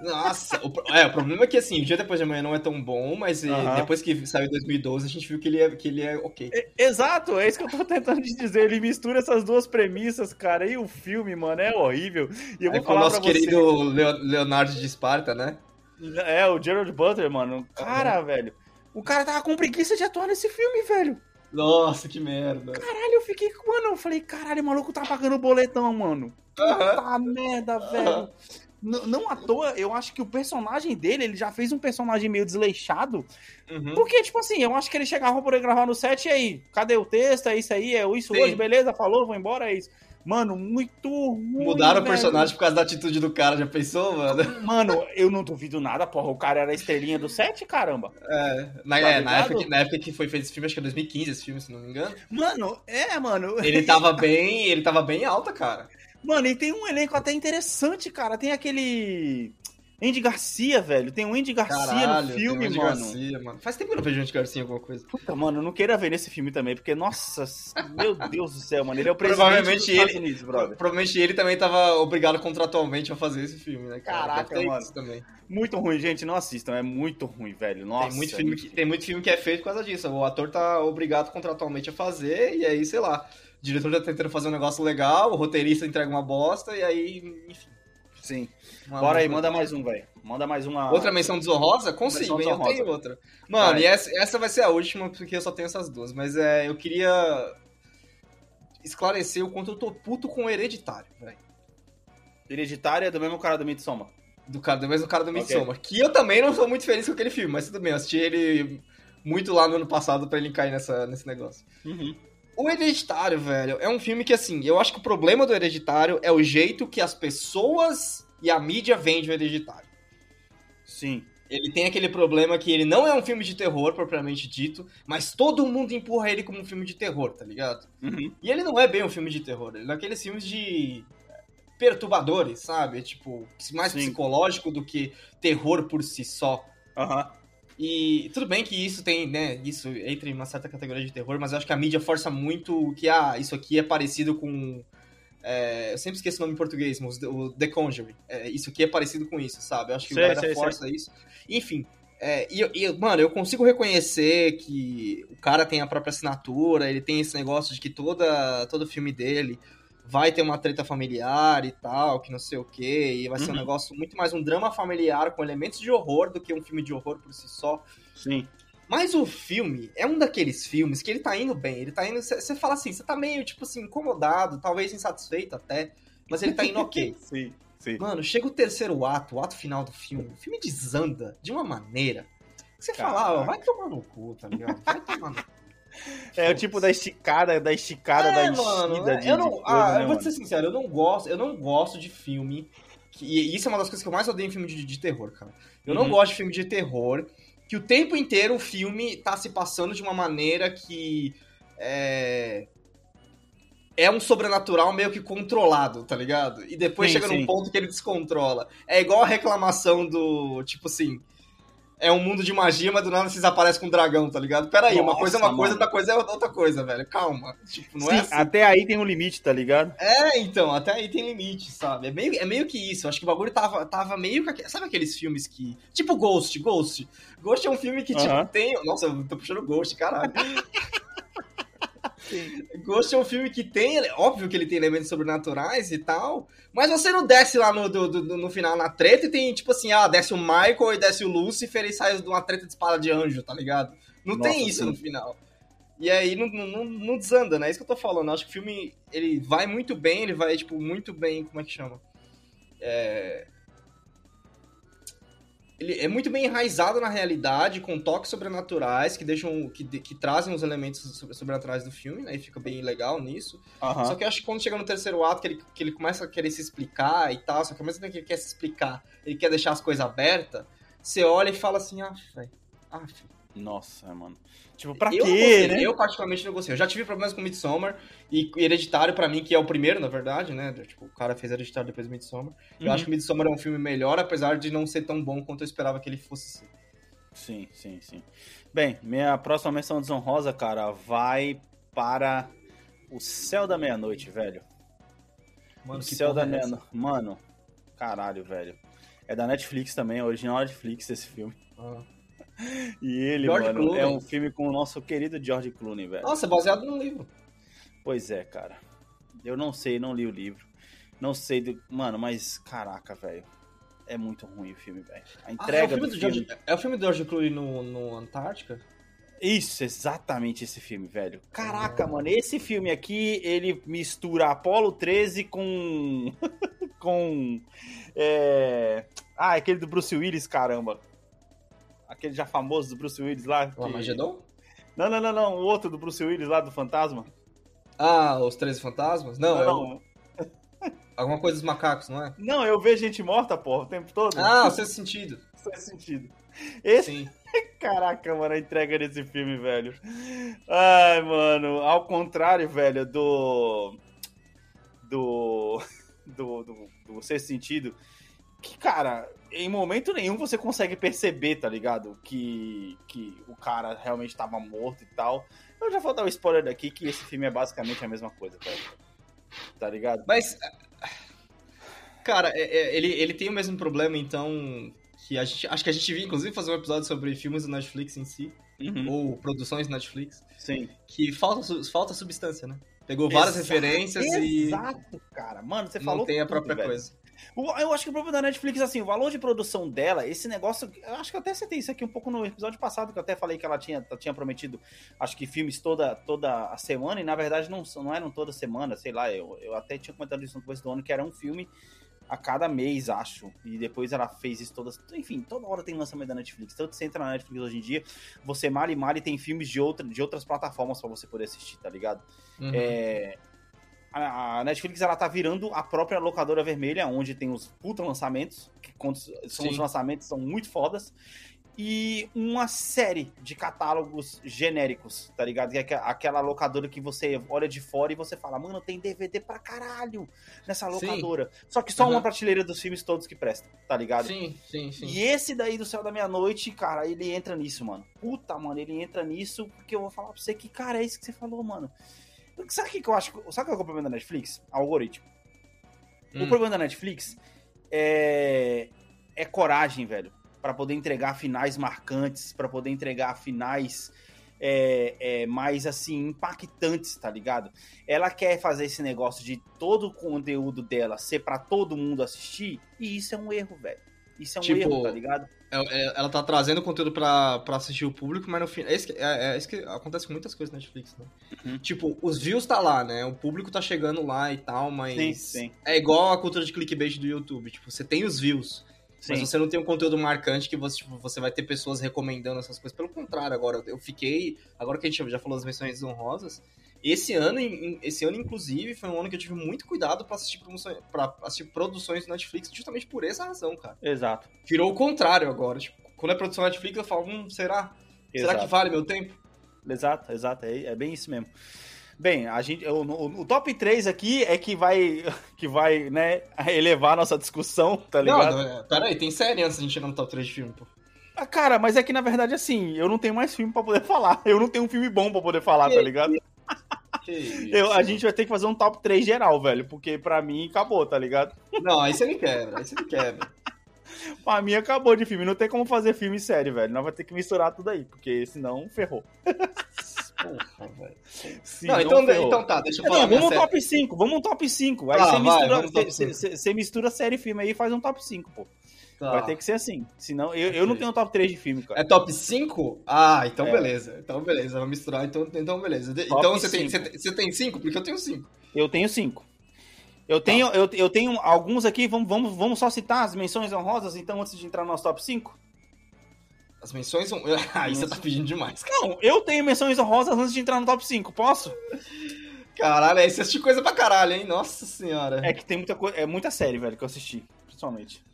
Nossa, o, é, o problema é que assim, o dia depois de amanhã não é tão bom, mas Aham. depois que saiu em 2012, a gente viu que ele é, que ele é ok. Exato, é isso que eu tô tentando te dizer. Ele mistura essas duas premissas, cara. E o filme, mano, é horrível. E eu É vou com o falar nosso você. querido Leo- Leonardo de Esparta, né? É, o Gerald Butler, mano. Cara, velho. O cara tava com preguiça de atuar nesse filme, velho. Nossa, que merda. Caralho, eu fiquei. Mano, eu falei, caralho, o maluco tá pagando boletão, mano. Puta merda, velho. Não à toa, eu acho que o personagem dele, ele já fez um personagem meio desleixado. Uhum. Porque, tipo assim, eu acho que ele chegava poder gravar no set e aí, cadê o texto? É isso aí, é isso Sim. hoje, beleza? Falou, vou embora, é isso. Mano, muito ruim. Mudaram o velho. personagem por causa da atitude do cara, já pensou, mano? Mano, eu não duvido nada, porra. O cara era a estrelinha do set, caramba. É, na, Tá é, na, ligado? época, que- na época que foi feito esse filme, acho que é 2015 esse filme, se não me engano. Mano, é, mano. Ele tava bem, ele tava bem alta, cara. Mano, e tem um elenco até interessante, cara. Tem aquele. Andy Garcia, velho. Tem o Andy Garcia Caralho, no filme, Andy mano. Garcia, mano. Faz tempo que eu não vejo o Andy Garcia em alguma coisa. Puta, mano, eu não queira ver nesse filme também, porque, nossa, meu Deus do céu, mano. Ele é o presidente Provavelmente dos Estados ele- Unidos, brother. Provavelmente ele também tava obrigado contratualmente a fazer esse filme, né, cara? Caraca, Deve mano. também. Muito ruim, gente. Não assistam. É muito ruim, velho. Nossa. tem, muito filme que, tem muito filme que é feito por causa disso. O ator tá obrigado contratualmente a fazer, e aí, sei lá. O diretor já tá tentando fazer um negócio legal, o roteirista entrega uma bosta, e aí, enfim. Sim. uma- Bora aí, manda mais um, velho. Manda mais uma. Outra menção desonrosa? Consigo, Menção hein? Eu tenho desonrosa. outra. Mano, Vai. e essa, essa vai ser a última, porque eu só tenho essas duas. Mas é, eu queria esclarecer o quanto eu tô puto com o hereditário, velho. Hereditária é do mesmo cara do Midsommar. Do cara, do mesmo cara do. Midsommar. Que eu também não sou muito feliz com aquele filme, mas tudo bem, eu assisti ele muito lá no ano passado pra ele cair nessa, nesse negócio. Uhum. O Hereditário, velho, é um filme que, assim, eu acho que o problema do Hereditário é o jeito que as pessoas e a mídia vendem o Hereditário. Sim. Ele tem aquele problema que ele não é um filme de terror, propriamente dito, mas todo mundo empurra ele como um filme de terror, tá ligado? Uhum. E ele não é bem um filme de terror, ele é daqueles filmes de perturbadores, sabe? Tipo, mais Sim. psicológico do que terror por si só. Aham. E tudo bem que isso tem, né, isso entra em uma certa categoria de terror, mas eu acho que a mídia força muito que, ah, isso aqui é parecido com... é, eu sempre esqueço o nome em português, mas o The Conjuring. É, isso aqui é parecido com isso, sabe? Eu acho que Sei, o sei, força isso. Enfim, é, e, e mano, eu consigo reconhecer que o cara tem a própria assinatura, ele tem esse negócio de que toda, todo filme dele vai ter uma treta familiar e tal, que não sei o quê, e vai ser um Uhum. negócio muito mais um drama familiar com elementos de horror do que um filme de horror por si só. Sim. Mas o filme é um daqueles filmes que ele tá indo bem, ele tá indo. Você fala assim, você tá meio, tipo assim, incomodado, talvez insatisfeito até, mas ele tá indo ok. Sim. Sim. Mano, chega o terceiro ato, o ato final do filme, o filme desanda de uma maneira que você fala, Caraca. ah, vai tomar no cu, tá ligado? Vai tomar no cu. É o tipo da esticada, da esticada, da É, enchida mano, de, eu de não, coisa, ah, né, eu vou mano? te ser sincero, eu não gosto, eu não gosto de filme. Que, e isso é uma das coisas que eu mais odeio em filme de, de terror, cara. Eu não Uhum. gosto de filme de terror que o tempo inteiro o filme tá se passando de uma maneira que é é um sobrenatural meio que controlado, tá ligado? E depois Sim, chega sim. num ponto que ele descontrola. É igual a reclamação do, tipo assim, é um mundo de magia, mas do nada vocês aparecem com um dragão, tá ligado? Pera aí, uma Nossa, coisa é uma coisa, mano. outra coisa é outra coisa, velho. Calma. Tipo, não Sim, é assim. até aí tem um limite, tá ligado? É, então, até aí tem limite, sabe? É meio, é meio que isso. Acho que o bagulho tava, tava meio que. Sabe aqueles filmes que. Tipo Ghost, Ghost. Ghost é um filme que, tipo, Aham. tem. Nossa, eu tô puxando Ghost, caralho. Ghost é um filme que tem. Óbvio que ele tem elementos sobrenaturais e tal. Mas você não desce lá no, do- do- no final na treta e tem, tipo assim, ah, desce o Michael e desce o Lucifer e sai de uma treta de espada de anjo, tá ligado? Não Nossa, tem isso sim. no final. E aí não, não, não desanda, né? É isso que eu tô falando. Eu acho que o filme, ele vai muito bem, ele vai, tipo, muito bem, como é que chama? É... Ele é muito bem enraizado na realidade, com toques sobrenaturais que deixam, que, que trazem os elementos sobre- sobrenaturais do filme, né? E fica bem legal nisso. Aham. Só que eu acho que quando chega no terceiro ato, que ele, que ele começa a querer se explicar e tal, só que ao mesmo tempo que ele quer se explicar, ele quer deixar as coisas abertas, você olha e fala assim, ah, velho, ah, Nossa, mano. Tipo, pra eu quê, gostei, né? Eu particularmente não gostei. Eu já tive problemas com Midsommar e Hereditário, pra mim, que é o primeiro, na verdade, né? Tipo, o cara fez Hereditário depois do Midsommar. Eu Uhum. acho que Midsommar é um filme melhor, apesar de não ser tão bom quanto eu esperava que ele fosse ser. Sim, sim, sim. Bem, minha próxima menção desonrosa, cara, vai para o Céu da Meia-Noite, velho. Mano, o que Céu da é? Meia-Noite. Mano, caralho, velho. É da Netflix também, é original Netflix esse filme. Ah. E ele, George mano, Clooney. é um filme com o nosso querido George Clooney, velho. Nossa, é baseado num livro. Pois é, cara. Eu não sei, não li o livro. Não sei do. Mano, mas caraca, velho. É muito ruim o filme, velho. A Ah, é, o entrega filme do do filme. George, é o filme do George Clooney no, no Antártica? Isso, exatamente esse filme, velho. Caraca, mano, esse filme aqui, ele mistura Apollo 13 com. com. É... Ah, aquele do Bruce Willis, caramba. Aquele já famoso do Bruce Willis lá. que- O Armagedon? Não, não, não, não. O outro do Bruce Willis lá do Fantasma. Ah, Os 13 Fantasmas? Não, é o... não. Alguma coisa dos macacos, não é? Não, eu vejo gente morta, porra, o tempo todo. Ah, o sexto sentido. faz sentido. Esse, Sim. caraca, mano, a entrega desse filme, velho. Ai, mano, ao contrário, velho, do. Do. Do, do, do Sexto Sentido. Que, cara, em momento nenhum você consegue perceber, tá ligado? Que, que o cara realmente tava morto e tal. Eu já vou dar o um spoiler daqui que esse filme é basicamente a mesma coisa. Tá ligado? Mas. Cara, é- é- ele, ele tem o mesmo problema, então. Que a gente. Acho que a gente viu, inclusive, fazer um episódio sobre filmes do Netflix em si, Uhum, ou produções do Netflix, sim. que falta, falta substância, né? Pegou várias Exato, referências e Exato, cara. Mano, você não falou tem a própria coisa. Eu acho que o problema da Netflix, assim, o valor de produção dela, esse negócio. Eu acho que eu até citei isso aqui um pouco no episódio passado, que eu até falei que ela tinha, tinha prometido, acho que filmes toda, toda a semana, e na verdade não, não eram toda semana, sei lá, eu, eu até tinha comentado isso no começo do ano, que era um filme a cada mês, acho. E depois ela fez isso todas. Enfim, toda hora tem lançamento da Netflix. Tanto você entra na Netflix hoje em dia, você mal e mal e tem filmes de, outra, de outras plataformas pra você poder assistir, tá ligado? Uhum. É, a Netflix ela tá virando a própria locadora vermelha, onde tem os puta lançamentos, que são Sim. os lançamentos são muito fodas, e uma série de catálogos genéricos, tá ligado? Que é aque- aquela locadora que você olha de fora e você fala, mano, tem DVD pra caralho nessa Sim. locadora. Só que só Uhum. uma prateleira dos filmes todos que prestam, tá ligado? Sim, sim, sim. E esse daí do Céu da Meia-Noite, cara, ele entra nisso, mano. Puta, mano, ele entra nisso porque eu vou falar pra você que, cara, é isso que você falou, mano. Sabe o que, eu acho? Sabe qual é o problema da Netflix? Algoritmo. O Hum. problema da Netflix é, é coragem, velho. Pra poder entregar finais marcantes, pra poder entregar finais é, é, mais, assim, impactantes, tá ligado? Ela quer fazer esse negócio de todo o conteúdo dela ser pra todo mundo assistir, e isso é um erro, velho. Isso é um Tipo, erro, tá ligado? É- é- Ela tá trazendo conteúdo pra, pra assistir o público, mas no fim. É isso, que, é, é isso que acontece com muitas coisas na Netflix, né? Uhum. Tipo, os views tá lá, né? O público tá chegando lá e tal, mas. Sim, sim. É igual a cultura de clickbait do YouTube. Tipo, você tem os views, Sim. mas você não tem um conteúdo marcante que você, tipo, você vai ter pessoas recomendando essas coisas. Pelo contrário, agora eu fiquei. Agora que a gente já falou das menções honrosas. Esse ano, esse ano, inclusive, foi um ano que eu tive muito cuidado pra assistir, assistir produções do Netflix, justamente por essa razão, cara. Exato. Virou o contrário agora. Tipo, quando é produção Netflix, eu falo, hum, será? Será Exato. que vale meu tempo? Exato, exato, é, é bem isso mesmo. Bem, a gente, o, o- o top 3 aqui é que vai, que vai, né, elevar a nossa discussão, tá ligado? Não, não, pera aí, tem série antes de a gente chegar no top 3 de filme, pô. Ah, Cara, mas é que na verdade, assim, eu não tenho mais filme pra poder falar. Eu não tenho um filme bom pra poder falar, tá ligado? Eu, a gente vai ter que fazer um top 3 geral, velho, porque pra mim acabou, tá ligado? Não, aí você me quebra, aí você me quebra. Pra mim acabou de filme, não tem como fazer filme e série, velho. Nós vai ter que misturar tudo aí, porque senão ferrou. Porra, velho. Não, então, ferrou. então tá, deixa eu Não, falar. minha vamos um série. top 5, vamos um top 5. Aí Ah, você vai, mistura, vamos você- você- você mistura série e filme aí e faz um top 5, pô. Tá. Vai ter que ser assim. Senão, eu, eu não tenho top 3 de filme, cara. É top 5? Ah, então É. beleza. Então beleza, vamos misturar. Então, então beleza. Top então você tem, cinco. você, tem- você tem 5? Porque eu tenho 5. Eu tenho 5. Eu tenho, eu, eu tenho alguns aqui, vamos, vamos, vamos só citar as menções honrosas, então, antes de entrar no nosso top 5? As menções são. Aí você tá pedindo demais. cara. Não, eu tenho menções honrosas antes de entrar no top 5, posso? Caralho, aí você assistiu coisa pra caralho, hein? Nossa senhora. É que tem muita coisa, é muita série, velho, que eu assisti, principalmente.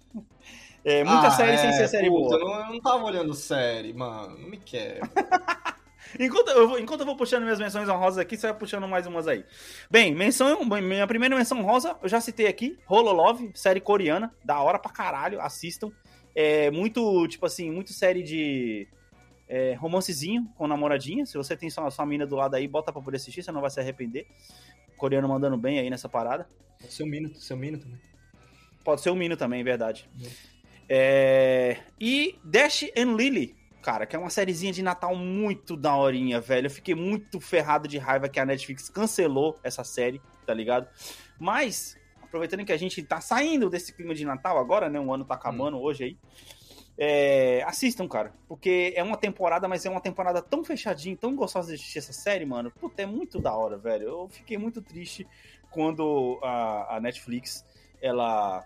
É, muita Ah, série sem é, ser série puta, boa. Eu não, eu não tava olhando série, mano. Não me quer. Enquanto eu, vou, enquanto eu vou puxando minhas menções honrosas aqui, você vai puxando mais umas aí. Bem, menção, minha primeira menção honrosa, eu já citei aqui, Hololove, série coreana, da hora pra caralho, assistam. É muito, tipo assim, muito série de é, romancezinho com namoradinha. Se você tem sua, sua mina do lado aí, bota pra poder assistir, você não vai se arrepender. Coreano mandando bem aí nessa parada. Seu Mino, seu Mino também. Pode ser o Mino também, verdade. Uhum. É, E Dash and Lily, cara, que é uma sériezinha de Natal muito daorinha, velho. Eu fiquei muito ferrado de raiva que a Netflix cancelou essa série, tá ligado? Mas, aproveitando que a gente tá saindo desse clima de Natal agora, né? O ano tá acabando hoje aí. é, assistam, cara. Porque é uma temporada, mas é uma temporada tão fechadinha, tão gostosa de assistir essa série, mano. Puta, é muito da hora, velho. Eu fiquei muito triste quando a, a Netflix ela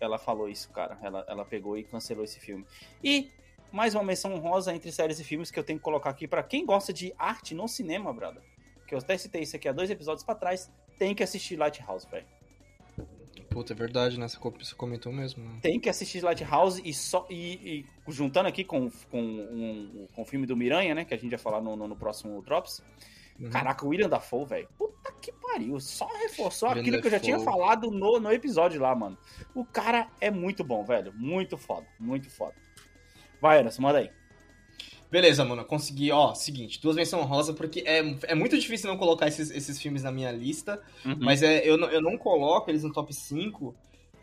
ela falou isso, cara. Ela, ela pegou e cancelou esse filme. E mais uma menção honrosa entre séries e filmes que eu tenho que colocar aqui pra quem gosta de arte no cinema, brother. Que eu até citei isso aqui há dois episódios pra trás. Tem que assistir Lighthouse, velho. Puta, é verdade, né? Você comentou mesmo. né? Tem que assistir Lighthouse e só. E, e juntando aqui com, com, um, com o filme do Miranha, né? Que a gente vai falar no, no, no próximo Drops. Uhum. Caraca, o William Dafoe, velho. Puta que pariu. Só reforçou William aquilo que eu já tinha Dafoe. falado no, no episódio lá, mano. O cara é muito bom, velho. Muito foda. Muito foda. Vai, Anderson, manda aí. Beleza, mano, consegui, ó, seguinte, duas menções rosa, porque é, é muito difícil não colocar esses, esses filmes na minha lista, Uhum. mas é, eu, não- eu não coloco eles no top 5,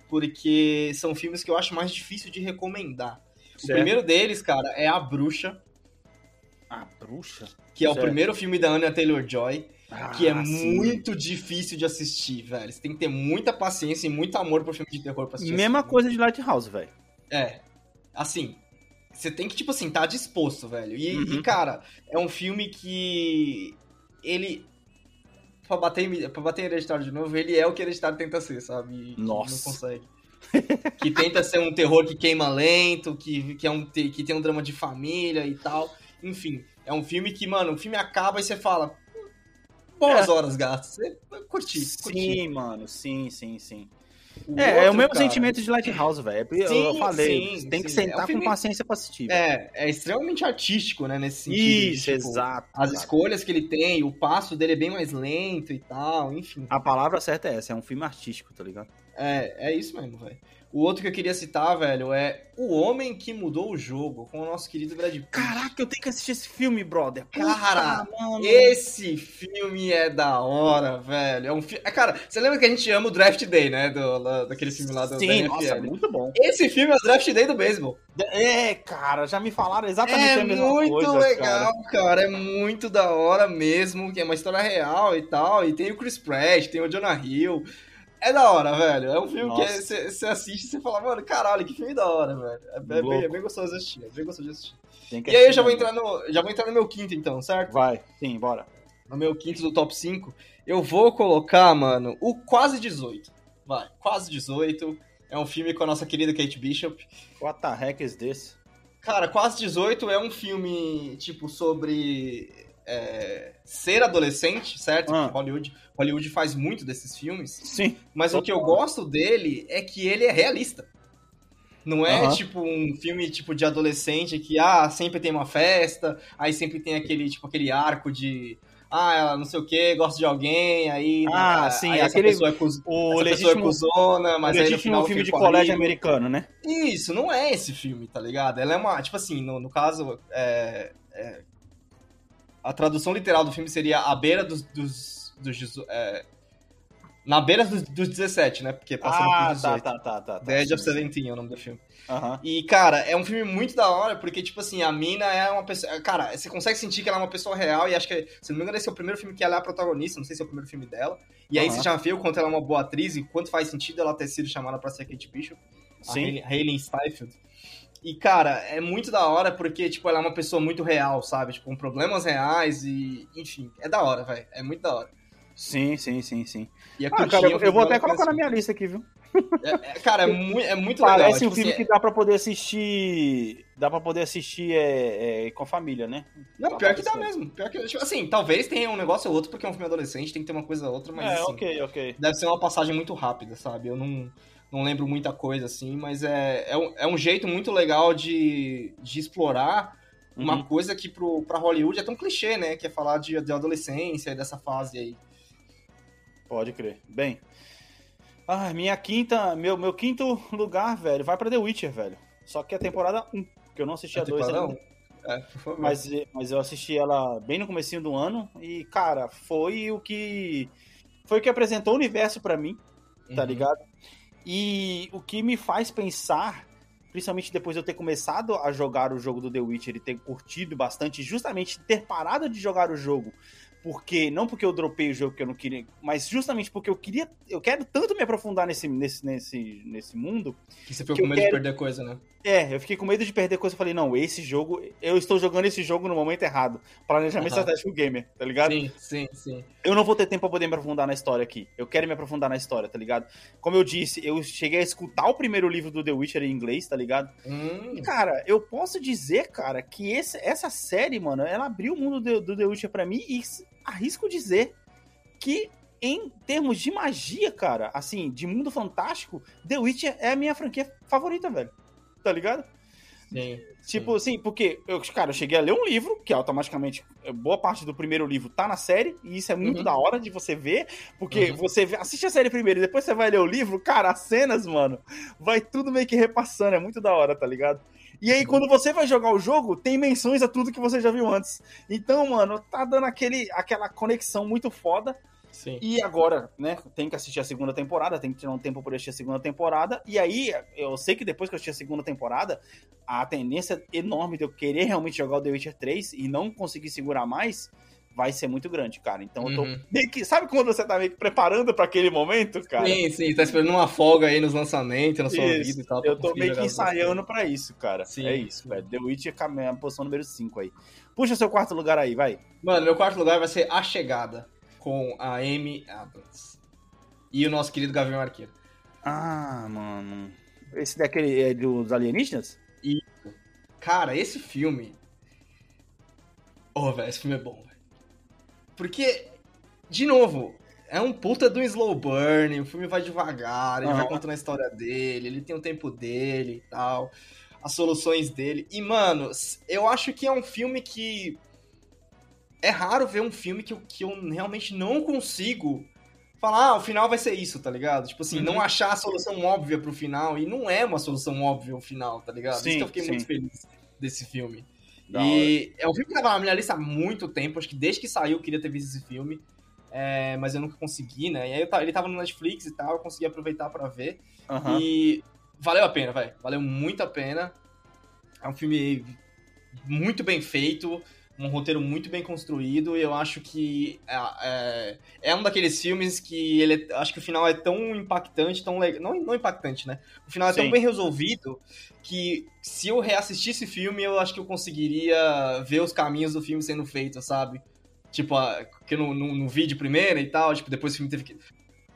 porque são filmes que eu acho mais difícil de recomendar. O Certo. primeiro deles, cara, é A Bruxa, A bruxa? que é o Certo. primeiro filme da Anya Taylor-Joy, que é Ah, sim. muito difícil de assistir, velho. Você tem que ter muita paciência e muito amor pro filme de terror pra assistir. Mesma filme. coisa de Lighthouse, velho. É. Assim, você tem que, tipo assim, tá disposto, velho. E, Uhum. e, cara, é um filme que. Ele. Pra bater, em- pra bater em Hereditário de novo, ele é o que Hereditário tenta ser, sabe? E Nossa. Não consegue. que tenta ser um terror que queima lento, que, que, é um, que tem um drama de família e tal. Enfim, é um filme que, mano, o filme acaba e você fala. "Hum, Boas É. horas gastas. Você curti, curti. Sim, mano. Sim, sim, sim. O É, é o mesmo cara, sentimento de Lighthouse, velho. Eu Sim, falei, sim, tem que sim. É sentar um filme- com paciência pra assistir. É, é extremamente artístico, né, nesse sentido. Isso, tipo, exato. As cara. escolhas que ele tem, o passo dele é bem mais lento e tal, enfim. A palavra certa é essa, é um filme artístico, tá ligado? É, é isso mesmo, velho. O outro que eu queria citar, velho, é O Homem que Mudou o Jogo, com o nosso querido Brad Pitt. Caraca, eu tenho que assistir esse filme, brother. Cara, mano. Esse filme é da hora, velho. É um fi... é, Cara, você lembra que a gente ama o Draft Day, né? Do, daquele filme lá do Sim, nossa, muito bom. Esse filme é o Draft Day do beisebol. É, cara, já me falaram exatamente É a mesma muito coisa, legal, cara. cara. É muito da hora mesmo. Que é uma história real e tal. E tem o Chris Pratt, tem o Jonah Hill. É da hora, velho. É um filme que Nossa. você você assiste e você fala, mano, caralho, que filme da hora, velho. É, é bem, é bem gostoso de assistir. É bem gostoso de assistir. Que E aí eu já vou entrar no. Já vou entrar no meu quinto, então, certo? Vai, sim, bora. No meu quinto do top 5. Eu vou colocar, mano, o Quase 18. Vai, Quase 18. É um filme com a nossa querida Kate Bishop. What the heck is this? Cara, Quase 18 é um filme, tipo, sobre é, ser adolescente, certo? Ah. Hollywood, Hollywood faz muito desses filmes. Sim. Mas o que eu gosto dele é que ele é realista. Não é, tipo, um filme, tipo, de adolescente que, ah, sempre tem uma festa, aí sempre tem aquele, tipo, aquele arco de... Ah, ela não sei o que, gosta de alguém, aí... Ah, ah, sim, aí aquele- pessoa é cuz... O é legítimo, cuzona, mas o aí no final filme de colégio americano, né? Isso, não é esse filme, tá ligado? Ela é uma. Tipo assim, no, no caso. é- é- a tradução literal do filme seria a beira dos. dos, dos é, na beira dos, dos 17, né? Porque passando Ah, por 18. tá, tá, tá, tá. tá. The Edge of. Seventeen é o nome do filme. Aham. E, cara, é um filme muito da hora, porque, tipo assim, a mina é uma pessoa. Cara, você consegue sentir que ela é uma pessoa real, e acho que, se não me engano, esse é o primeiro filme que ela é a protagonista, não sei se é o primeiro filme dela. E aí você já vê o quanto ela é uma boa atriz e quanto faz sentido ela ter sido chamada pra ser Kate Bishop a Sim. Hayley- Hayley Steinfeld. E, cara, é muito da hora porque, tipo, ela é uma pessoa muito real, sabe? Tipo, com problemas reais e... Enfim, é da hora, velho. É muito da hora. Sim, sim, sim, sim. E é Ah, cara, eu, eu vou até colocar na assim. minha lista aqui, viu? É- é- cara, é, mu é muito legal. Parece tipo um filme assim, que dá pra poder assistir. Dá pra poder assistir é, é, com a família, né? Não, pior que dá mesmo. Pior que, tipo, assim, talvez tenha um negócio ou outro, porque é um filme adolescente, tem que ter uma coisa ou outra, mas é, assim, ok, ok. deve ser uma passagem muito rápida, sabe? Eu não, não lembro muita coisa, assim, mas é, é, um, é um jeito muito legal de, de explorar uma Uhum. coisa que pro, pra Hollywood é tão clichê, né? Que é falar de, de adolescência e dessa fase aí. Pode crer. Bem. Ah, minha quinta. Meu, meu quinto lugar, velho, vai pra The Witcher, velho. Só que a temporada 1, que eu não assisti a 2 temporada ainda. um? É. Mas, mas eu assisti ela bem no comecinho do ano e, cara, foi o que. Foi o que apresentou o universo pra mim, tá Uhum. ligado? E o que me faz pensar, principalmente depois de eu ter começado a jogar o jogo do The Witcher e ter curtido bastante, justamente ter parado de jogar o jogo, porque não porque eu dropei o jogo que eu não queria, mas justamente porque eu queria, eu quero tanto me aprofundar nesse nesse nesse, nesse mundo. Que você ficou que com medo quero- de perder coisa, né? É, eu fiquei com medo de perder coisa, eu falei, não, esse jogo, eu estou jogando esse jogo no momento errado. Planejamento Aham. estratégico gamer, tá ligado? Sim, sim, sim. Eu não vou ter tempo pra poder me aprofundar na história aqui. Eu quero me aprofundar na história, tá ligado? Como eu disse, eu cheguei a escutar o primeiro livro do The Witcher em inglês, tá ligado? Hum, E, cara, eu posso dizer, cara, que esse- essa série, mano, ela abriu o mundo do, do The Witcher pra mim e arrisco dizer que em termos de magia, cara, assim, de mundo fantástico, The Witcher é a minha franquia favorita, velho. Tá ligado? Sim. Tipo assim, porque, eu, cara, eu cheguei a ler um livro, que automaticamente, eh, boa parte do primeiro livro tá na série, e isso é muito Uhum. da hora de você ver, porque Uhum. você assiste a série primeiro e depois você vai ler o livro, cara, as cenas, mano, vai tudo meio que repassando, é muito da hora, tá ligado? E aí, quando você vai jogar o jogo, tem menções a tudo que você já viu antes. Então, mano, tá dando aquele, aquela conexão muito foda. Sim. E agora, né, tem que assistir a segunda temporada, tem que tirar um tempo pra assistir a segunda temporada. E aí, eu sei que depois que eu assistir a segunda temporada, a tendência enorme de eu querer realmente jogar o The Witcher 3 e não conseguir segurar mais vai ser muito grande, cara. Então eu tô Uhum. meio que. Sabe quando você tá meio que preparando pra aquele momento, cara? Sim, sim, tá esperando uma folga aí nos lançamentos, na sua Isso, vida e tal. Eu tô meio que ensaiando pra isso, cara. Sim, é isso, velho. The Witcher é a posição número 5 aí. Puxa seu quarto lugar aí, vai. Mano, meu quarto lugar vai ser A Chegada, com a Amy Adams. E o nosso querido Gavião Arqueiro. Ah, mano. Esse daquele é dos alienígenas? Cara, esse filme. Oh, velho, esse filme é bom, velho. Porque, de novo, é um puta do slow burn, o filme vai devagar, ele vai Aham. contando a história dele, ele tem o tempo dele e tal, as soluções dele. E, mano, eu acho que é um filme que. É raro ver um filme que eu, que eu realmente não consigo falar, ah, o final vai ser isso, tá ligado? Tipo assim, Uhum. não achar a solução óbvia pro final, e não é uma solução óbvia o final, tá ligado? Sim, isso que eu fiquei sim. muito feliz desse filme. Da e é um filme que tava na minha lista há muito tempo, acho que desde que saiu eu queria ter visto esse filme, é, mas eu nunca consegui, né? E aí eu ele tava no Netflix e tal, eu consegui aproveitar pra ver. Aham. E valeu a pena, velho. Valeu muito a pena. É um filme muito bem feito, um roteiro muito bem construído. E eu acho que é, é, é um daqueles filmes que ele, é- acho que o final é tão impactante, tão legal. Não, não impactante, né? O final é tão Sim. bem resolvido que se eu reassistisse esse filme, eu acho que eu conseguiria ver os caminhos do filme sendo feitos, sabe? Tipo, a, que não, não vi de primeira e tal, tipo, depois o filme teve que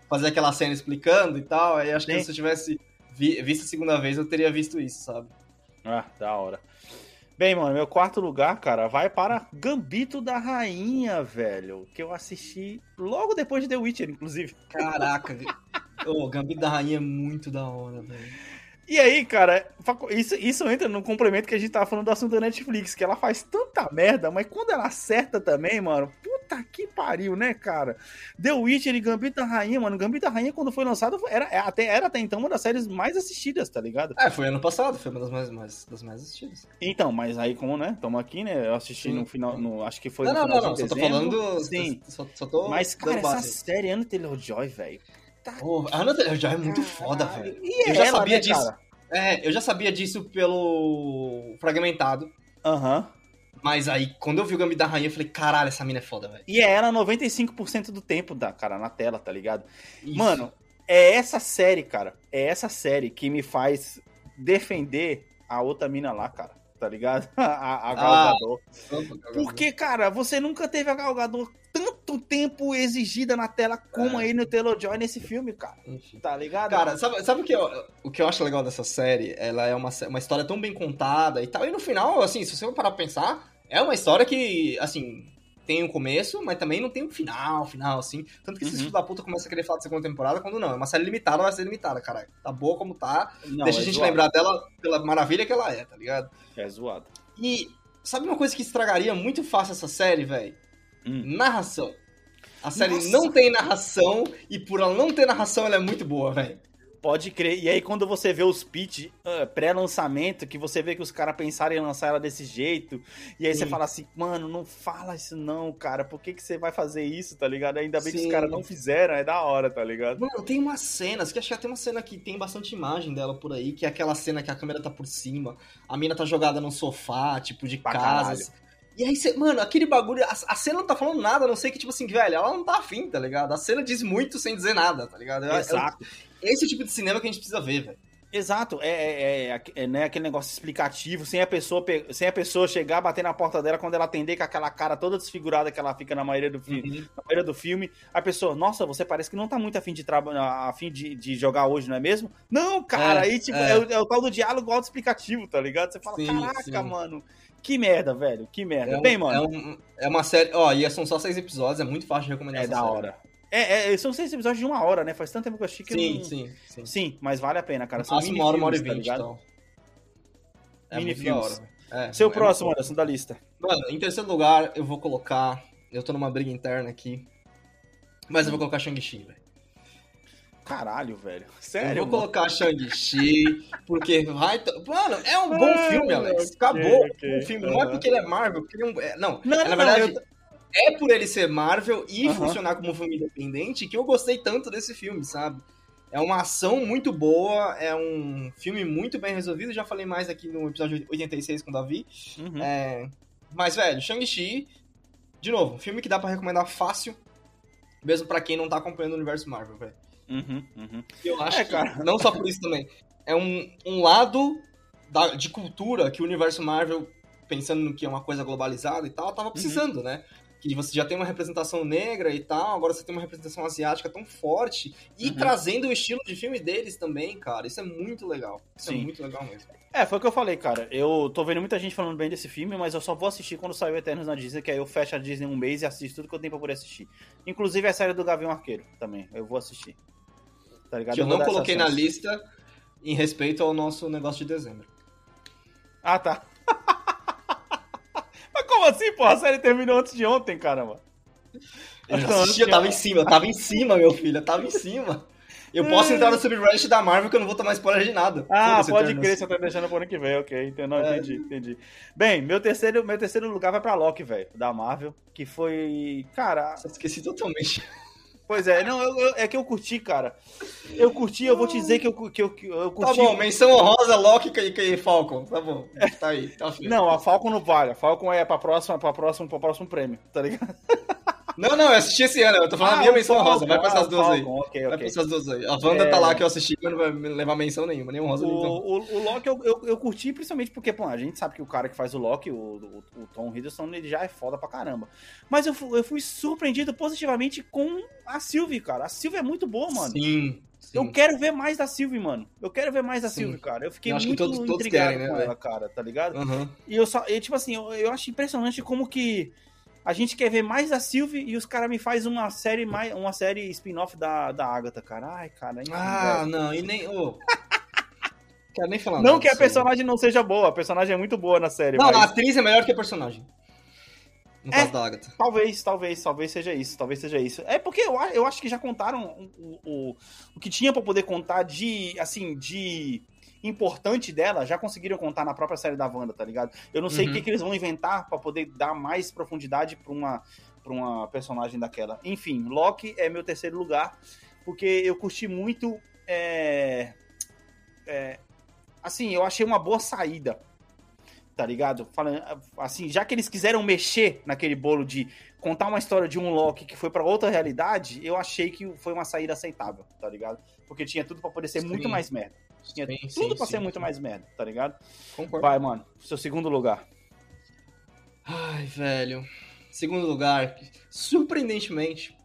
fazer aquela cena explicando e tal. Aí acho que Sim. se eu tivesse vi- visto a segunda vez, eu teria visto isso, sabe? Ah, da hora. Bem, mano, meu quarto lugar, cara, vai para Gambito da Rainha, velho. Que eu assisti logo depois de The Witcher, inclusive. Caraca, o Gambito da Rainha é muito da hora, velho. E aí, cara, isso, isso entra no complemento que a gente tava falando do assunto da Netflix, que ela faz tanta merda, mas quando ela acerta também, mano, puta que pariu, né, cara? The Witcher e Gambito da Rainha, mano. Gambito da Rainha, quando foi lançado, era é, até, era até então uma das séries mais assistidas, tá ligado? É, foi ano passado, foi uma das mais, mais, das mais assistidas. Então, mas aí, como, né, estamos aqui, né, eu assisti Sim. no final, no, acho que foi não, no não, final não, não, de só tô falando. Sim. Só, só tô. Mas, cara, essa série Anna Taylor-Joy, velho. Tá Pô, a Ana Taylor-Joy é muito foda, velho. E Eu já ela, sabia né, disso. cara? É, eu já sabia disso pelo Fragmentado. Aham. Mas aí, quando eu vi o Gambito da Rainha, eu falei, caralho, essa mina é foda, velho. E é ela 95% do tempo, da, cara, na tela, tá ligado? Isso. Mano, é essa série, cara. É essa série que me faz defender a outra mina lá, cara. Tá ligado? A, a Gal Ah. Porque, cara, você nunca teve a Gal Gadot tanto tempo exigida na tela como É. aí no Taylor-Joy nesse filme, cara. Enfim. Tá ligado? Cara, sabe, sabe o, que eu, o que eu acho legal dessa série? Ela é uma, uma história tão bem contada e tal. E no final, assim, se você for parar pra pensar, é uma história que, assim, tem um começo, mas também não tem um final, final, assim. Tanto que esses Uhum. filhos da puta começam a querer falar de segunda temporada quando não. É uma série limitada, vai ser limitada, caralho. Tá boa como tá. Não, Deixa é a gente zoado. lembrar dela pela maravilha que ela é, tá ligado? É zoado. E sabe uma coisa que estragaria muito fácil essa série, velho? Hum. Narração. A série Nossa. não tem narração e por ela não ter narração, ela é muito boa, velho. Pode crer. E aí, quando você vê os pitch ah, pré-lançamento, que você vê que os caras pensaram em lançar ela desse jeito, e aí você Sim. fala assim, mano, não fala isso não, cara. Por que, que você vai fazer isso, tá ligado? Ainda bem que Sim. os caras não fizeram, é da hora, tá ligado? Mano, tem umas cenas, que acho que tem uma cena que tem bastante imagem dela por aí, que é aquela cena que a câmera tá por cima, a mina tá jogada no sofá, tipo, de Pra casas. E aí, você, mano, aquele bagulho, a, a cena não tá falando nada, a não sei que, tipo assim, velho, ela não tá afim, tá ligado? A cena diz muito sem dizer nada, tá ligado? É- é- Exato. esse é o tipo de cinema que a gente precisa ver, velho. Exato, é, é, é, é, né, aquele negócio explicativo, sem a, pessoa, pe- sem a pessoa chegar, bater na porta dela quando ela atender com aquela cara toda desfigurada que ela fica na maioria do filme. na maioria do filme, a pessoa, nossa, você parece que não tá muito afim de afim de, de jogar hoje, não é mesmo? Não, cara, É, aí tipo, é. é. o, é o tal do diálogo autoexplicativo, tá ligado? Você fala, Sim, caraca, sim. mano, que merda, velho, que merda. É, um- Bem, mano, é, um- é uma série. Ó, e são só seis episódios, é muito fácil de recomendar é, da série. hora. É, é, são seis episódios de uma hora, né? Faz tanto tempo que eu assisti que Sim, não... sim, sim. Sim, mas vale a pena, cara. São Máximo uma hora, uma hora e tá vinte, ligado? então. É Mini filmes. hora. É, Seu é próximo, Anderson, da lista. Mano, em terceiro lugar, eu vou colocar. Eu tô numa briga interna aqui. Mas eu vou colocar Shang-Chi, velho. Caralho, velho. Eu Sério, vou colocar Shang-Chi, porque vai. Mano, é um bom Ah, filme, Alex. Acabou ok. o filme. Não é porque ele é Marvel, porque ele é um. é- não, Não, é, não, na verdade, eu- é por ele ser Marvel e funcionar como um filme independente que eu gostei tanto desse filme, sabe? É uma ação muito boa, é um filme muito bem resolvido. Já falei mais aqui no episódio 86 com o Davi. Uhum. É, mas, velho, Shang-Chi, de novo, filme que dá pra recomendar fácil, mesmo pra quem não tá acompanhando o universo Marvel, velho. Uhum, uhum. Eu acho É, que, cara. não só por isso também, é um, um lado da- de cultura que o universo Marvel, pensando no que é uma coisa globalizada e tal, tava precisando, né? Que você já tem uma representação negra e tal, agora você tem uma representação asiática tão forte e Uhum. trazendo o estilo de filme deles também, cara. Isso é muito legal. Isso é Sim. muito legal mesmo. É, foi o que eu falei, cara. Eu tô vendo muita gente falando bem desse filme, mas eu só vou assistir quando sair o Eternos na Disney, que aí eu fecho a Disney um mês e assisto tudo que eu tenho pra poder assistir. Inclusive a série do Gavião Arqueiro também. Eu vou assistir. Tá ligado? Que eu vou não coloquei na lista em respeito ao nosso negócio de dezembro. Ah, tá. Como assim, pô? A série terminou antes de ontem, caramba. Eu já assisti, eu tava em cima, eu tava em cima, meu filho, eu tava em cima. Eu posso entrar no subreddit da Marvel que eu não vou tomar spoiler de nada. Ah, pode crer, você tá deixando pro ano que vem, ok. Entendi, não, É. entendi, entendi. Bem, meu terceiro, meu terceiro lugar vai pra Loki, velho, da Marvel, que foi. Cara, Nossa, Esqueci totalmente. Pois é, não, eu- eu- é que eu curti, cara. Eu curti, eu vou te dizer que eu, que eu, que eu Tá curti. bom, menção honrosa, Loki e, e Falcon. Tá bom. Tá aí, tá feio. Não, a Falcon não vale. A Falcon é pra próxima, pra próximo, pra próximo prêmio, tá ligado? Não, não, eu assisti esse ano, eu tô falando a Ah, minha o menção. Falcon, Vai pra ah, essas duas aí. Falcon, Ok, Vai pra ok. essas duas aí. A Wanda É. tá lá que eu assisti, mas não vai levar menção nenhuma, nem honrosa, nem O, não. o, o Loki eu, eu, eu curti principalmente porque, pô, a gente sabe que o cara que faz o Loki, o, o, o Tom Hiddleston, ele já é foda pra caramba. Mas eu, eu fui surpreendido positivamente com a Sylvie, cara. A Sylvie é muito boa, mano. Sim, sim. Eu quero ver mais da Sylvie, mano. Eu quero ver mais da Sim. Sylvie, cara. Eu fiquei Eu acho que muito todos- todos intrigado querem, né, com velho? ela, cara, tá ligado? Aham. E eu só, e, tipo assim, eu, eu acho impressionante como que a gente quer ver mais da Sylvie e os caras me faz uma série mais, uma série spin-off da, da Agatha, cara. Ai, cara. Ah, não, e nem. ô. Quero nem falar não que a personagem não seja boa, a personagem é muito boa na série, Não, a mas atriz é melhor que a personagem. No É. caso da Agatha. talvez, talvez, talvez seja isso, talvez seja isso. É porque eu, a- eu acho que já contaram o, o, o que tinha pra poder contar de, assim, de importante dela, já conseguiram contar na própria série da Wanda, tá ligado? Eu não sei o Uhum. que, que eles vão inventar pra poder dar mais profundidade pra uma, pra uma personagem daquela. Enfim, Loki é meu terceiro lugar, porque eu curti muito. é, é, assim, eu achei uma boa saída. Tá ligado? Falando, assim, já que eles quiseram mexer naquele bolo de contar uma história de um Loki que foi pra outra realidade, eu achei que foi uma saída aceitável, tá ligado? Porque tinha tudo pra poder ser Sim. muito mais merda. Tinha Sim, tudo sim, pra sim, ser muito mais merda, tá ligado? Concordo. Vai, mano. Seu segundo lugar. Ai, velho. Segundo lugar, surpreendentemente,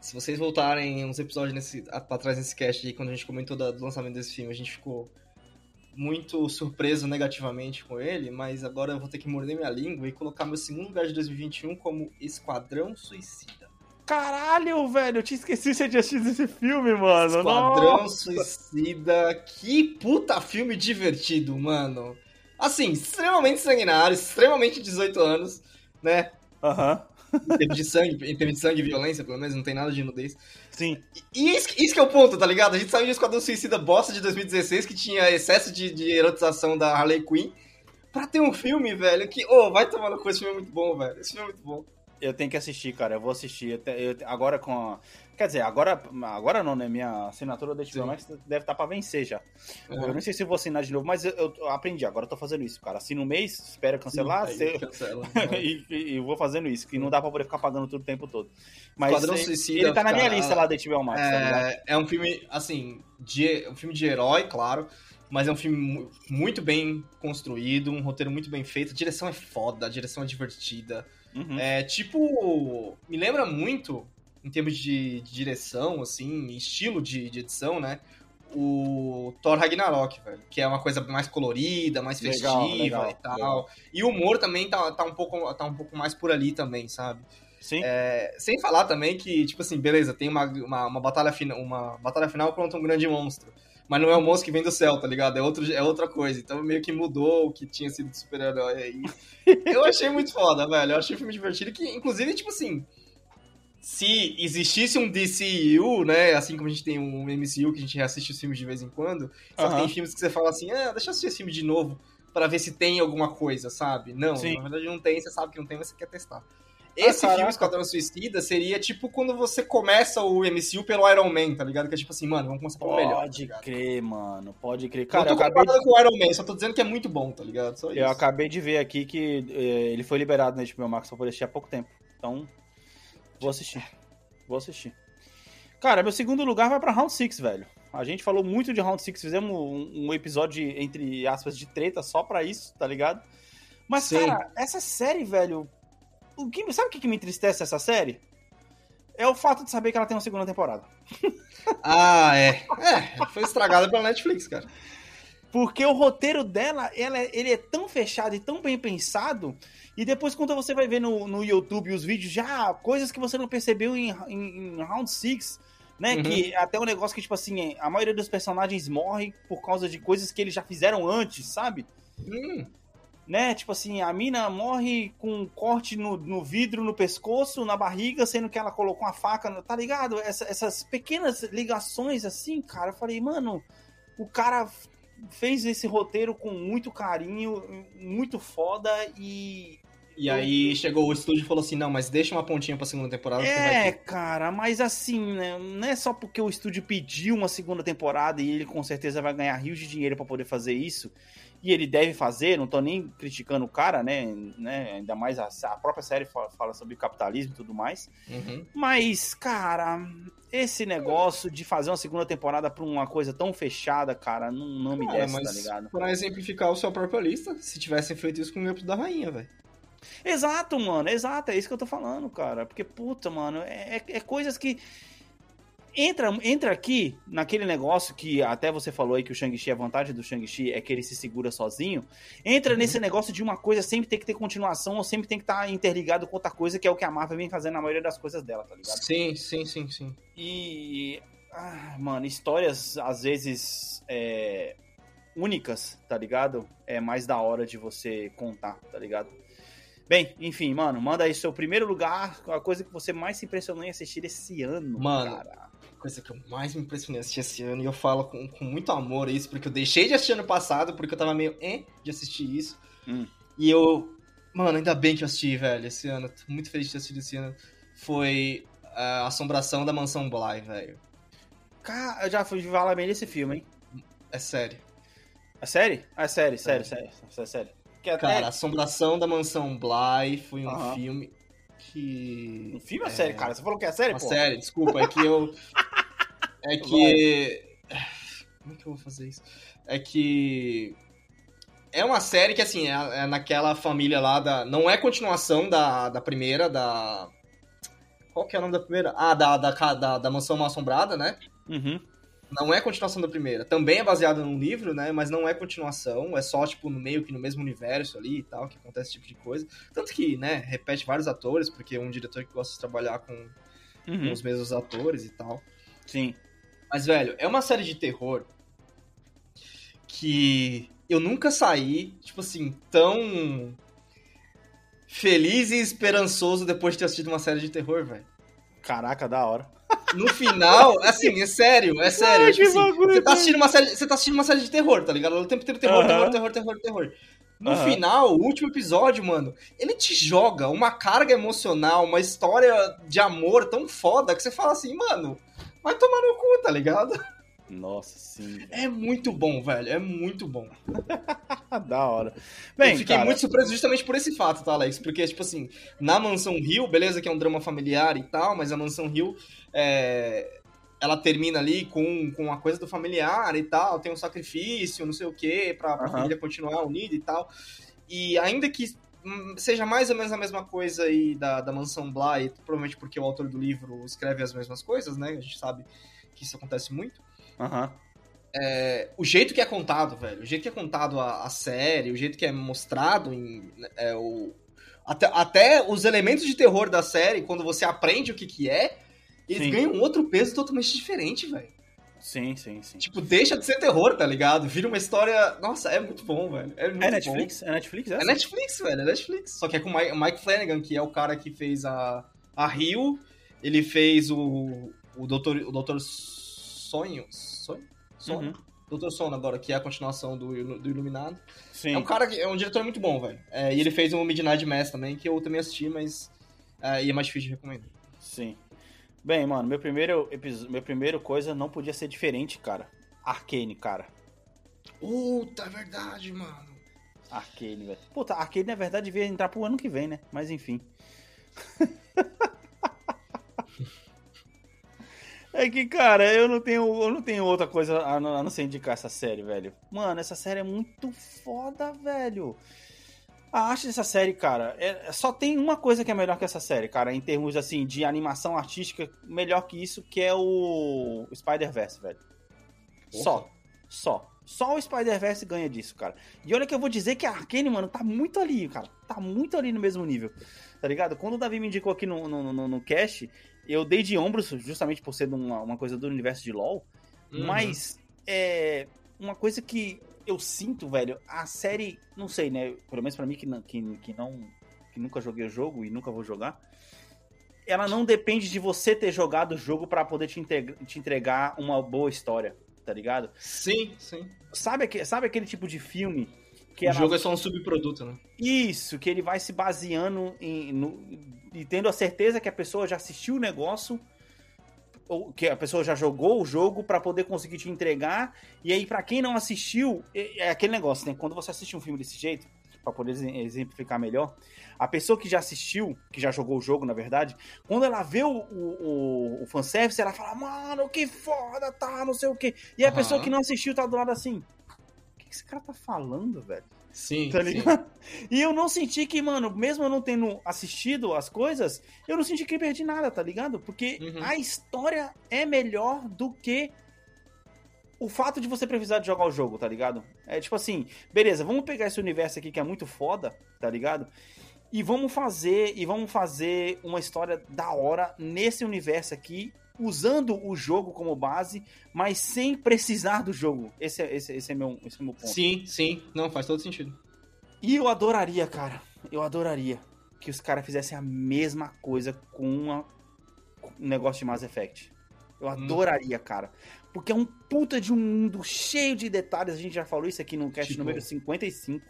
se vocês voltarem uns episódios nesse, pra trás nesse cast aí, quando a gente comentou do lançamento desse filme, a gente ficou muito surpreso negativamente com ele, mas agora eu vou ter que morder minha língua e colocar meu segundo lugar de 2021 como Esquadrão Suicida. Caralho, velho, eu tinha esquecido que você tinha assistido esse filme, mano. Esquadrão Nossa. Suicida, que puta filme divertido, mano. Assim, extremamente sanguinário, extremamente 18 anos, né? Aham. Em termos de sangue, em termos de sangue e violência, pelo menos, não tem nada de nudez. Sim. E isso, isso que é o ponto, tá ligado? A gente saiu de Esquadrão Suicida bosta de 2016, que tinha excesso de, de erotização da Harley Quinn, pra ter um filme, velho, que, ô, vai tomar no cu, esse filme é muito bom, velho. Esse filme é muito bom. Eu tenho que assistir, cara. Eu vou assistir. Eu te- eu agora com. a- Quer dizer, agora, agora não, né? Minha assinatura da HBO. Max deve estar pra vencer já. Eu não sei se eu vou assinar de novo, mas eu, eu aprendi. Agora eu tô fazendo isso, cara. Assino um mês, espero cancelar Sim, se- cancela. e, e- vou fazendo isso, que não dá pra poder ficar pagando tudo o tempo todo. Mas Esquadrão ele, Suicida, ele tá na minha cara, lista lá da HBO Max, tá ligado? É, é um filme, assim, de, um filme de herói, claro, mas é um filme mu- muito bem construído, um roteiro muito bem feito, a direção é foda, a direção é divertida. Uhum. É tipo. Me lembra muito, em termos de, de direção, assim, estilo de, de edição, né? O Thor Ragnarok, velho. Que é uma coisa mais colorida, mais Legal, festiva legal, e tal. legal. E o humor também tá, tá, um pouco, tá um pouco mais por ali também, sabe? Sim. É, sem falar também que, tipo assim, beleza, tem uma, uma, uma batalha, fina, uma batalha final contra um grande monstro. Mas não é o monstro que vem do céu, tá ligado? É, outro, é outra coisa. Então meio que mudou o que tinha sido de super-herói aí. Eu achei muito foda, velho. Eu achei o filme divertido. Que, inclusive, tipo assim. Se existisse um DCU, né? Assim como a gente tem um MCU que a gente reassiste os filmes de vez em quando. Só Aham. tem filmes que você fala assim, ah, deixa eu assistir esse filme de novo pra ver se tem alguma coisa, sabe? Não, Sim. na verdade não tem, você sabe que não tem, mas você quer testar. Esse caraca. filme, Esquadrão Suicida, seria tipo quando você começa o MCU pelo Iron Man, tá ligado? Que é tipo assim, mano, vamos começar pelo melhor. tá Pode ligado? crer, mano. Pode crer. Cara, eu eu tô acabei, comparando com o Iron Man, só tô dizendo que é muito bom, tá ligado? Só isso. eu acabei de ver aqui que eh, ele foi liberado na HBO Max pra poder assistir há pouco tempo. Então, vou assistir. Vou assistir. Cara, meu segundo lugar vai pra Round 6, velho. A gente falou muito de Round 6, fizemos um, um episódio, de, entre aspas, de treta só pra isso, tá ligado? Mas, Sim. cara, essa série, velho. O que, sabe o que, me entristece essa série? É o fato de saber que ela tem uma segunda temporada. Ah, é. É, foi estragada pela Netflix, cara. Porque o roteiro dela, ela, é- ele é tão fechado e tão bem pensado. E depois, quando você vai ver no, no YouTube os vídeos, já coisas que você não percebeu em, em, em Round 6, né? Uhum. Que até um negócio que, tipo assim, a maioria dos personagens morre por causa de coisas que eles já fizeram antes, sabe? Hum, Né? Tipo assim, a mina morre com um corte no, no vidro, no pescoço, na barriga, sendo que ela colocou uma faca, no- tá ligado? Essa- essas pequenas ligações assim, cara, eu falei, mano, o cara fez esse roteiro com muito carinho, muito foda e. E aí chegou o estúdio e falou assim: não, mas deixa uma pontinha pra segunda temporada É, ter. cara, mas assim, né? Não é só porque o estúdio pediu uma segunda temporada e ele com certeza vai ganhar rios de dinheiro pra poder fazer isso. E ele deve fazer, não tô nem criticando o cara, né? né? Ainda mais a, a própria série fala, fala sobre capitalismo e tudo mais. Uhum. Mas, cara, esse negócio de fazer uma segunda temporada pra uma coisa tão fechada, cara, não, não me desce, tá ligado? pra exemplificar o seu próprio lista, se tivessem feito isso com o Grupo da Rainha, velho. Exato, mano, exato, é isso que eu tô falando, cara. Porque, puta, mano, é, é- é coisas que. Entra, entra aqui naquele negócio que até você falou aí que o Shang-Chi, a vantagem do Shang-Chi é que ele se segura sozinho. Entra Uhum. nesse negócio de uma coisa sempre tem que ter continuação ou sempre tem que estar interligado com outra coisa, que é o que a Marvel vem fazendo na maioria das coisas dela, tá ligado? Sim, sim, sim, sim. E. ah, mano, histórias às vezes é, únicas, tá ligado? É mais da hora de você contar, tá ligado? Bem, enfim, mano, manda aí seu primeiro lugar, a coisa que você mais se impressionou em assistir esse ano, Mano, cara. Coisa que eu mais me impressionei assistir esse ano, e eu falo com, com muito amor isso, porque eu deixei de assistir ano passado, porque eu tava meio eh, de assistir isso. Hum. E eu. Mano, ainda bem que eu assisti, velho, esse ano. Tô muito feliz de ter assistido esse ano. Foi a Assombração da Mansão Bly, velho. Cara, eu já fui falar bem desse filme, hein? É sério. É série? Ah, é série, sério, sério, sério, sério. Que até- Cara, Assombração da Mansão Bly foi um filme que. um filme ou série, cara? Você falou que é série, pô? série, desculpa, é que eu. É que. Como é que eu vou fazer isso? É que. É uma série que, assim, é, é naquela família lá da. Não é continuação da, da primeira, da. Qual que é o nome da primeira? Ah, da, da, da, da Mansão Mal Assombrada, né? Uhum. Não é continuação da primeira. Também é baseado num livro, né? Mas não é continuação. É só, tipo, no meio que no mesmo universo ali e tal, que acontece esse tipo de coisa. Tanto que, né, repete vários atores, porque é um diretor que gosta de trabalhar com, com Uhum. os mesmos atores e tal. Sim. Mas, velho, é uma série de terror que eu nunca saí, tipo assim, tão feliz e esperançoso depois de ter assistido uma série de terror, velho. Caraca, da hora. No final, assim, é sério, é sério. Ai, tipo que assim, bagulho, você, tá assistindo uma série, você tá assistindo uma série de terror, tá ligado? O tempo inteiro terror, terror, terror, terror, terror. No final, o último episódio, mano, ele te joga uma carga emocional, uma história de amor tão foda que você fala assim, mano, vai tomar no cu, tá ligado? Nossa, sim. É muito bom, velho. É muito bom. da hora. Bem, eu fiquei cara, muito surpreso justamente por esse fato, tá, Alex? Porque, tipo assim, na Mansão Rio, beleza que é um drama familiar e tal, mas a Mansão Rio, é, ela termina ali com, com a coisa do familiar e tal, tem um sacrifício, não sei o quê, pra, pra Aham. família continuar unida e tal. E ainda que seja mais ou menos a mesma coisa aí da, da Mansão Bly, provavelmente porque o autor do livro escreve as mesmas coisas, né? A gente sabe que isso acontece muito. Aham. É, o jeito que é contado, velho, o jeito que é contado a, a série, o jeito que é mostrado em, é, o, Até, até os elementos de terror da série, quando você aprende o que que é, eles Sim. ganham um outro peso totalmente diferente, velho. Sim, sim, sim. Tipo, deixa de ser terror, tá ligado? Vira uma história. Nossa, é muito bom, velho. É, muito É bom. Netflix? É Netflix essa? É Netflix, velho, é Netflix. Só que é com o Mike, Mike Flanagan, que é o cara que fez a, a Rio. Ele fez o, o Doutor, o Doutor Sonho. Sonho? Sonho? Uhum. Doutor Sono agora, que é a continuação do, do Iluminado. Sim. É um cara que é um diretor muito bom, velho. É, e ele fez o Midnight Mass também, que eu também assisti, mas é, e é mais difícil de recomendar. Sim. Bem, mano, meu primeiro episódio, meu primeiro coisa não podia ser diferente, cara. Arcane, cara. Puta, é verdade, mano. Arcane, velho. Puta, Arcane na verdade devia entrar pro ano que vem, né? Mas enfim. É que, cara, eu não tenho, eu não tenho outra coisa a não, a não ser indicar essa série, velho. Mano, essa série é muito foda, velho. A arte dessa série, cara, é- só tem uma coisa que é melhor que essa série, cara, em termos, assim, de animação artística, melhor que isso, que é o Spider-Verse, velho. Só. Só. Só o Spider-Verse ganha disso, cara. E olha que eu vou dizer que a Arkane, mano, tá muito ali, cara. Tá muito ali no mesmo nível. Tá ligado? Quando o Davi me indicou aqui no, no, no, no cast, eu dei de ombros, justamente por ser uma, uma coisa do universo de LoL. Uhum. Mas, é. Uma coisa que eu sinto, velho, a série, não sei, né? Pelo menos pra mim que não, que, que não. Que nunca joguei o jogo e nunca vou jogar. Ela não depende de você ter jogado o jogo pra poder te, te entregar uma boa história, tá ligado? Sim, sim. Sabe, sabe aquele tipo de filme que o ela- jogo é só um subproduto, né? Isso, que ele vai se baseando em, no- e tendo a certeza que a pessoa já assistiu o negócio, ou que a pessoa já jogou o jogo pra poder conseguir te entregar. E aí, pra quem não assistiu, é, é aquele negócio, né? Quando você assiste um filme desse jeito, pra poder exe- exemplificar melhor, a pessoa que já assistiu, que já jogou o jogo, na verdade, quando ela vê o, o, o, fanservice, ela fala, mano, que foda, tá, não sei o quê. E a Aham. pessoa que não assistiu tá do lado assim. O que que esse cara tá falando, velho? Sim, Tá sim. ligado? E eu não senti que, mano, mesmo eu não tendo assistido as coisas, eu não senti que perdi nada, tá ligado? Porque Uhum. a história é melhor do que o fato de você precisar de jogar o jogo, tá ligado? É tipo assim, beleza, vamos pegar esse universo aqui que é muito foda, tá ligado? E vamos fazer, e vamos fazer uma história da hora nesse universo aqui, usando o jogo como base, mas sem precisar do jogo. Esse é, esse, esse é, meu, esse é meu ponto. Sim, sim. Não, faz todo sentido. E eu adoraria, cara. Eu adoraria que os caras fizessem a mesma coisa com uma- um negócio de Mass Effect. Eu adoraria, cara. Porque é um puta de um mundo cheio de detalhes. A gente já falou isso aqui no cast Tipo, número 55.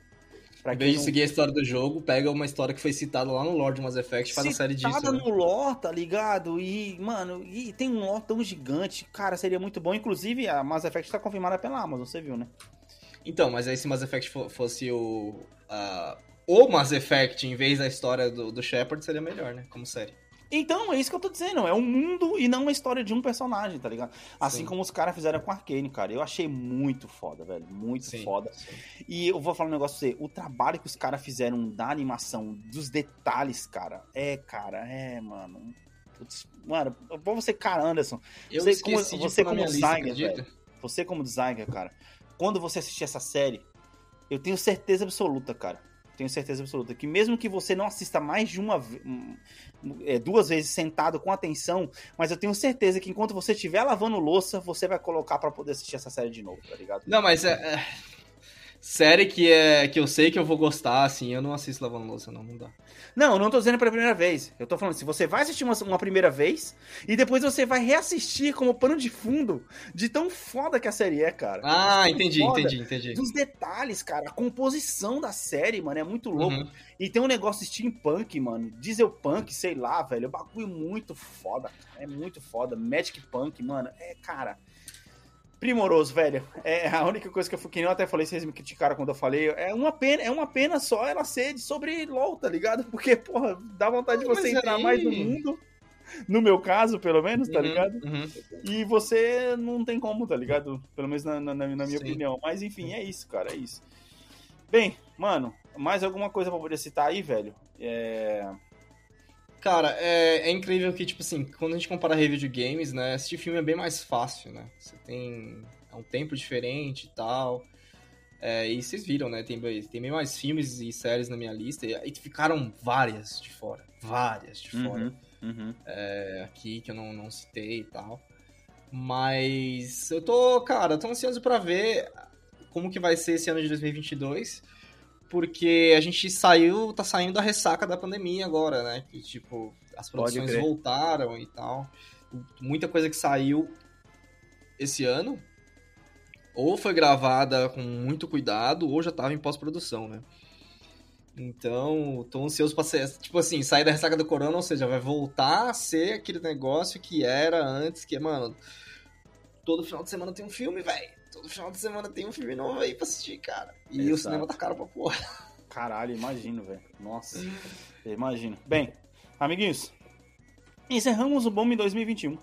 Pra Em vez de não- seguir a história do jogo, pega uma história que foi citada lá no Lord Mass Effect e faz uma série disso. Citada né? no lore, tá ligado? E, mano, e tem um lore tão gigante. Cara, seria muito bom. Inclusive, a Mass Effect tá confirmada pela Amazon, você viu, né? Então, mas aí se Mass Effect fo- fosse o. ah, o Mass Effect em vez da história do, do Shepard, seria melhor, né? Como série. Então, é isso que eu tô dizendo. É um mundo e não uma história de um personagem, tá ligado? Assim Sim. como os caras fizeram com Arcane, cara. Eu achei muito foda, velho. Muito Sim, foda. sim. E eu vou falar um negócio pra você. O trabalho que os caras fizeram da animação, dos detalhes, cara. É, cara, é, mano. Putz, mano, pra você, cara, Anderson. Eu Você como- você como minha lista, designer, acredita? Você como designer, cara. Quando você assistir essa série, eu tenho certeza absoluta, cara. Tenho certeza absoluta que mesmo que você não assista mais de uma ve- um, é, duas vezes sentado com atenção, mas eu tenho certeza que enquanto você estiver lavando louça, você vai colocar pra poder assistir essa série de novo, tá ligado? Não, mas é, é- Série que, é, que eu sei que eu vou gostar, assim, eu não assisto lavando louça, não, não dá. Não, eu não tô dizendo pela primeira vez. Eu tô falando, se você vai assistir uma, uma primeira vez e depois você vai reassistir como pano de fundo de tão foda que a série é, cara. Ah, entendi, foda. entendi, entendi. Dos detalhes, cara. A composição da série, mano, é muito louco. Uhum. E tem um negócio steampunk, mano. Dieselpunk, sei lá, velho. É um bagulho muito foda. cara. É muito foda. Magic Punk, mano. É, cara. Primoroso, velho. É a única coisa que eu, que eu até falei, vocês me criticaram quando eu falei. É uma pena, é uma pena só ela ser sobre LOL, tá ligado? Porque, porra, dá vontade de você mas entrar aí- mais no mundo. No meu caso, pelo menos, tá Uhum, ligado? uhum. E você não tem como, tá ligado? Pelo menos na, na- na minha Sim. opinião. Mas enfim, é isso, cara, é isso. Bem, mano, mais alguma coisa pra poder citar aí, velho? É... Cara, é, é incrível que, tipo assim, quando a gente compara review de games, né, assistir filme é bem mais fácil, né? Você tem é um tempo diferente e tal. É, e vocês viram, né? Tem, tem bem mais filmes e séries na minha lista. E, e ficaram várias de fora. Várias de fora. Uhum, uhum. É, aqui que eu não, não citei e tal. Mas eu tô, cara, tô ansioso pra ver como que vai ser esse ano de 2022. Porque a gente saiu, tá saindo da ressaca da pandemia agora, né? Que, tipo, as produções voltaram e tal. Muita coisa que saiu esse ano ou foi gravada com muito cuidado ou já tava em pós-produção, né? Então, tô ansioso pra ser, tipo assim, sair da ressaca do corona, ou seja, vai voltar a ser aquele negócio que era antes, que, mano, todo final de semana tem um filme, velho. Todo final de semana tem um filme novo aí pra assistir, cara. E Exato. o cinema tá caro pra porra. Caralho, imagino, velho. Nossa, imagino. Bem, amiguinhos, encerramos o Bomb 2021.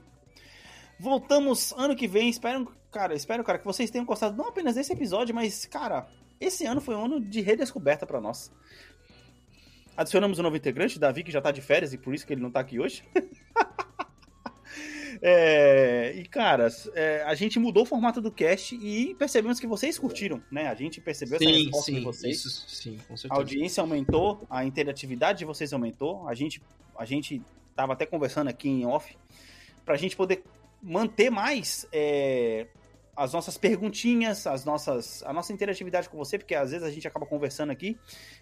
Voltamos ano que vem. Espero, cara, espero, cara, que vocês tenham gostado não apenas desse episódio, mas, cara, esse ano foi um ano de redescoberta para nós. Adicionamos um novo integrante, Davi, que já tá de férias e por isso que ele não tá aqui hoje. é, e, cara, é, a gente mudou o formato do cast e percebemos que vocês curtiram, né? A gente percebeu sim, essa resposta sim, de vocês. Isso, sim, com certeza. A audiência aumentou, a interatividade de vocês aumentou. A gente, a gente tava até conversando aqui em off pra gente poder manter mais é, as nossas perguntinhas, as nossas, a nossa interatividade com você, porque às vezes a gente acaba conversando aqui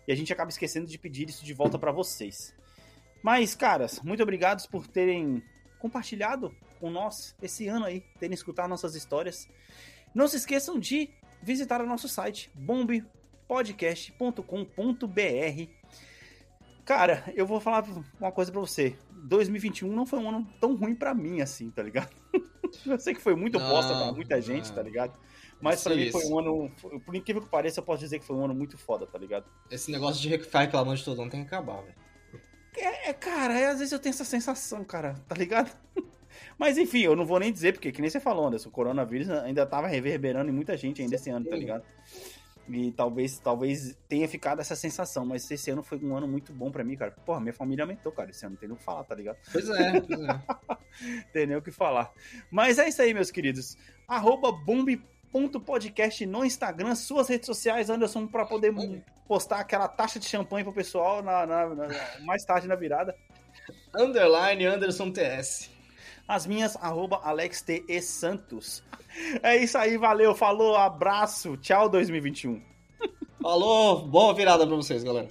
e a gente acaba esquecendo de pedir isso de volta para vocês. Mas, caras, muito obrigados por terem compartilhado com nós esse ano aí, terem escutado nossas histórias. Não se esqueçam de visitar o nosso site bombpodcast.com.br. Cara, eu vou falar uma coisa para você. 2021 não foi um ano tão ruim para mim assim, tá ligado? eu sei que foi muito não, bosta pra muita gente, tá ligado? Mas para mim foi um ano, por incrível que pareça, eu posso dizer que foi um ano muito foda, tá ligado? Esse negócio de ficar reclamando de todo mundo tem que acabar, velho. É, é, cara, é, às vezes eu tenho essa sensação, cara, tá ligado? Mas enfim, eu não vou nem dizer, porque que nem você falou, Anderson, o coronavírus ainda tava reverberando em muita gente ainda esse ano, tá ligado? E talvez, talvez tenha ficado essa sensação, mas esse ano foi um ano muito bom para mim, cara. Porra, minha família aumentou, cara. Esse ano não tem nem o que falar, tá ligado? Pois é, pois é. tem nem o que falar. Mas é isso aí, meus queridos. Arroba bomb.podcast no Instagram, suas redes sociais, Anderson, para poder postar aquela taxa de champanhe pro pessoal na, na, na, mais tarde na virada. Underline Anderson TS. As minhas, arroba. É isso aí, valeu, falou, abraço, tchau 2021. Falou, boa virada pra vocês, galera.